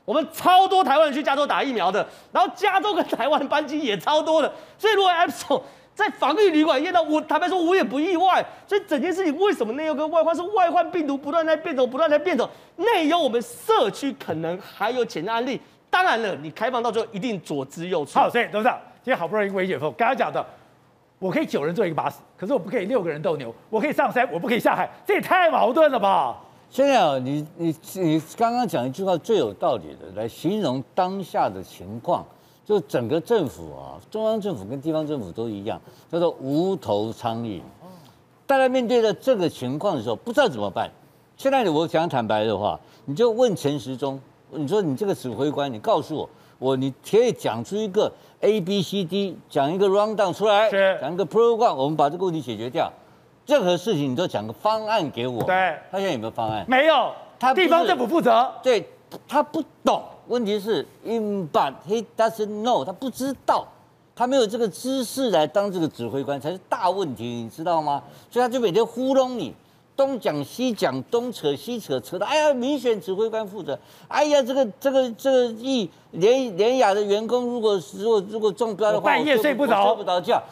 我们超多台湾人去加州打疫苗的，然后加州跟台湾班机也超多的。所以如果 Epsilon 在防疫旅馆验到，我坦白说，我也不意外。所以整件事情为什么内忧跟外患是外患病毒不断在变种，不断在变种，内忧我们社区可能还有潜在案例。当然了，你开放到最后一定左支右绌。好，所以董事长今天好不容易微解封，刚刚讲的。我可以九人坐一个巴士，可是我不可以六个人斗牛。我可以上山，我不可以下海，这也太矛盾了吧？现在啊，你你你刚刚讲一句话最有道理的，来形容当下的情况，就整个政府啊，中央政府跟地方政府都一样，叫做无头苍蝇。大家面对着这个情况的时候，不知道怎么办。现在我想坦白的话，你就问陈时中，你说你这个指挥官，你告诉我，我你可以讲出一个 A B C D，讲一个 rundown 出来，讲一个 program，我们把这个问题解决掉。任何事情你都讲个方案给我。对，他现在有没有方案？没有，他地方政府负责。对，他不懂。问题是，in but he doesn't know，他不知道，他没有这个知识来当这个指挥官才是大问题，你知道吗？所以他就每天糊弄你，东讲西讲，东扯西扯，扯到哎呀，民选指挥官负责。哎呀，这个这个这个一联联雅的员工如果如果如果中标的话，半夜睡不着，睡不着觉，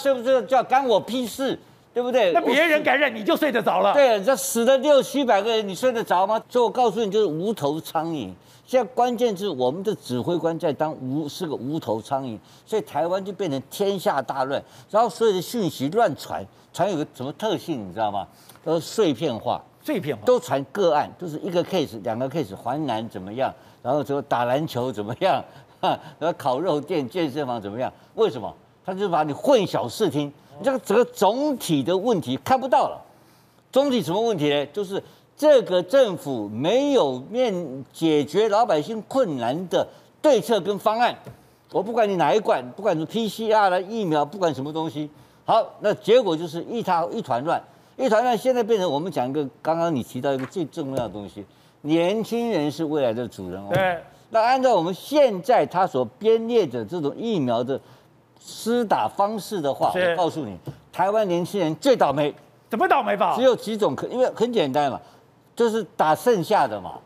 睡不着觉干我屁事。对不对？那别人感染你就睡得着了。对，这死了六七百个人，你睡得着吗？所以我告诉你，就是无头苍蝇。现在关键是我们的指挥官在当无是个无头苍蝇，所以台湾就变成天下大乱，然后所有的讯息乱传，传有个什么特性，你知道吗？都是碎片化，碎片化都传个案，都是一个 case，两个 case，环南怎么样？然后说打篮球怎么样？然后烤肉店、健身房怎么样？为什么？他就把你混淆视听。你这个整个总体的问题看不到了，总体什么问题呢？就是这个政府没有面解决老百姓困难的对策跟方案。我不管你哪一管，不管是 PCR 的疫苗，不管什么东西，好，那结果就是一塌一团乱，一团乱。现在变成我们讲一个，刚刚你提到一个最重要的东西，年轻人是未来的主人翁。对。那按照我们现在他所编列的这种疫苗的。施打方式的话，我告诉你，台湾年轻人最倒霉。怎么倒霉法？只有几种可，因为很简单嘛，就是打剩下的嘛，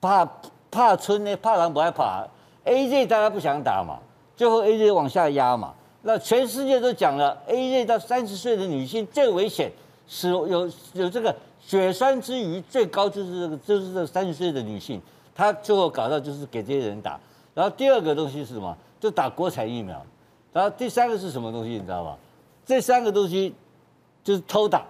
怕怕春呢，怕狼不害怕。A Z 大家不想打嘛，最后 A Z 往下压嘛。那全世界都讲了，A Z 到三十岁的女性最危险，是有有这个血栓之余最高就是这个就是这三十岁的女性，她最后搞到就是给这些人打。然后第二个东西是什么？就打国产疫苗。然后第三个是什么东西，你知道吗？这三个东西就是偷打，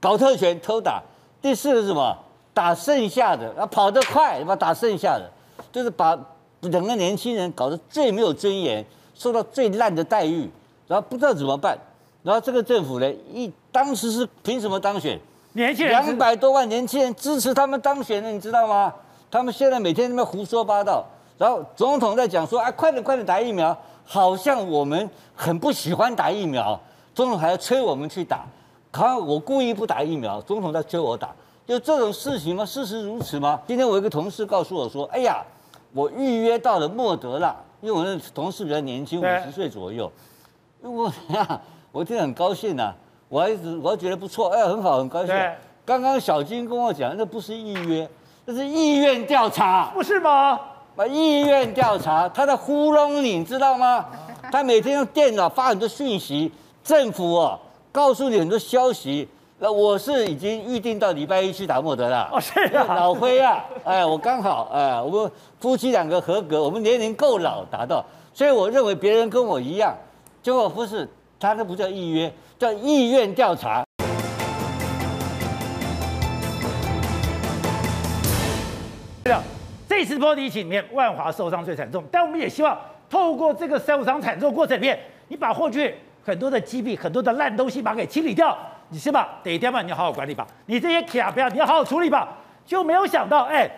搞特权偷打。第四个是什么？打剩下的，啊，跑得快，把打剩下的，就是把整个年轻人搞得最没有尊严，受到最烂的待遇，然后不知道怎么办。然后这个政府呢，一当时是凭什么当选？年轻人两百多万年轻人支持他们当选的，你知道吗？他们现在每天在那边胡说八道，然后总统在讲说，啊，快点快点打疫苗。好像我们很不喜欢打疫苗，总统还要催我们去打。好，我故意不打疫苗，总统在催我打，就这种事情吗？事实如此吗？今天我一个同事告诉我说：“哎呀，我预约到了莫德纳，因为我那同事比较年轻，五十岁左右。我呀，我听得很高兴呐、啊，我还是我还觉得不错，哎，很好，很高兴。刚刚小金跟我讲，那不是预约，那是意愿调查，不是吗？”把意愿调查，他在糊弄你，你知道吗？他每天用电脑发很多讯息，政府哦，告诉你很多消息。那我是已经预定到礼拜一去打莫德了。哦，是啊，老辉啊，哎，我刚好，哎，我们夫妻两个合格，我们年龄够老，达到。所以我认为别人跟我一样，结果不是，他那不叫预约，叫意愿调查。对的。这次波的疫情里面，万华受伤最惨重，但我们也希望透过这个受伤惨重过程里面，你把过去很多的积弊、很多的烂东西把它给清理掉，你是吧？第一天嘛，你要好好管理吧，你这些卡标你要好好处理吧，就没有想到，哎，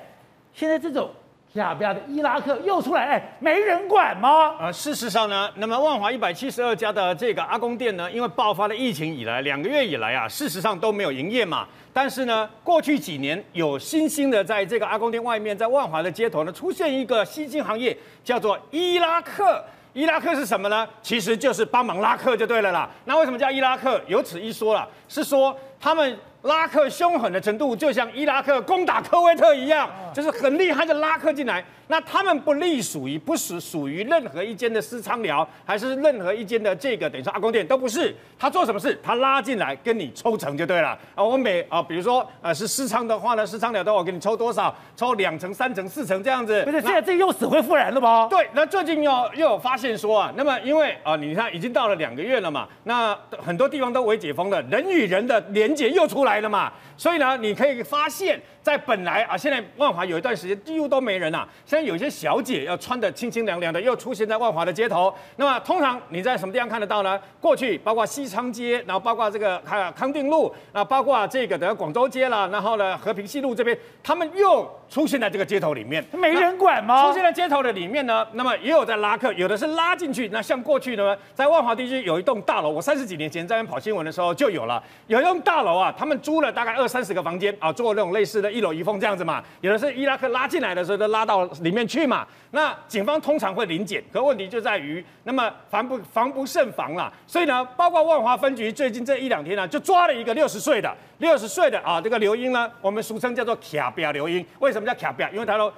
现在这种。亚标的伊拉克又出来，哎，没人管吗？呃，事实上呢，那么万华一百七十二家的这个阿公店呢，因为爆发了疫情以来，两个月以来啊，事实上都没有营业嘛。但是呢，过去几年有新兴的，在这个阿公店外面，在万华的街头呢，出现一个新兴行业，叫做伊拉克。伊拉克是什么呢？其实就是帮忙拉客就对了啦。那为什么叫伊拉克？有此一说了，是说他们。拉克凶狠的程度，就像伊拉克攻打科威特一样，就是很厉害的拉克进来。那他们不隶属于，不是属于任何一间的私仓寮，还是任何一间的这个等于说阿公店都不是。他做什么事？他拉进来跟你抽成就对了。啊，我每啊，比如说呃是私仓的话呢，私仓寮都我给你抽多少？抽两成、三成、四成这样子。不是，现在这又死灰复燃了吗？对，那最近又又有发现说啊，那么因为啊，你看已经到了两个月了嘛，那很多地方都未解封了，人与人的连结又出来。了嘛。所以呢，你可以发现，在本来啊，现在万华有一段时间几乎都没人呐、啊。有些小姐要穿的清清凉凉的，又出现在万华的街头。那么通常你在什么地方看得到呢？过去包括西昌街，然后包括这个康康定路，那包括这个的广州街了，然后呢和平西路这边，他们又出现在这个街头里面，没人管吗？出现在街头的里面呢，那么也有在拉客，有的是拉进去。那像过去呢，在万华地区有一栋大楼，我三十几年前在那边跑新闻的时候就有了，有一栋大楼啊，他们租了大概二三十个房间啊，做那种类似的一楼一凤这样子嘛。有的是伊拉克拉进来的时候都拉到里面去嘛。那警方通常会临检，可问题就在于，那么防不防不胜防啦。所以呢，包括万华分局最近这一两天呢，就抓了一个六十岁的六十岁的啊，这个刘英呢，我们俗称叫做卡表刘英。为什么叫卡表？因为他说。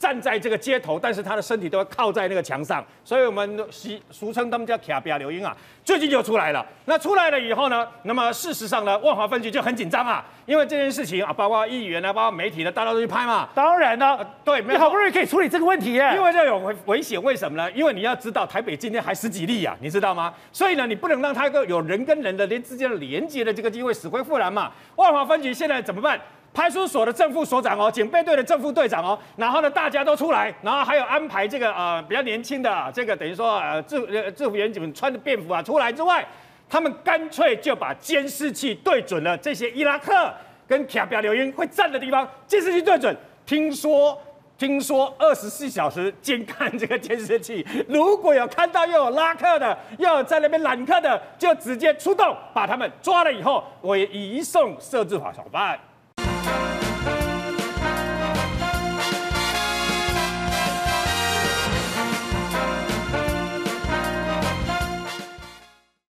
站在这个街头，但是他的身体都要靠在那个墙上，所以我们俗俗称他们叫卡比亚流音啊。最近就出来了，那出来了以后呢，那么事实上呢，万华分局就很紧张啊，因为这件事情啊，包括议员啊，包括媒体呢，大家都去拍嘛。当然呢，呃、对，你好不容易可以处理这个问题耶，因为这有危危险，为什么呢？因为你要知道，台北今天还十几例啊，你知道吗？所以呢，你不能让他一个有人跟人的连之间的连接的这个机会死灰复燃嘛。万华分局现在怎么办？派出所的正副所长哦，警备队的正副队长哦，然后呢，大家都出来，然后还有安排这个呃比较年轻的这个等于说呃制呃制服员警们穿的便服啊出来之外，他们干脆就把监视器对准了这些伊拉克跟卡比亚刘英会站的地方，监视器对准，听说听说二十四小时监看这个监视器，如果有看到又有拉客的，又有在那边揽客的，就直接出动把他们抓了以后，我也移送设置法小办。Thank you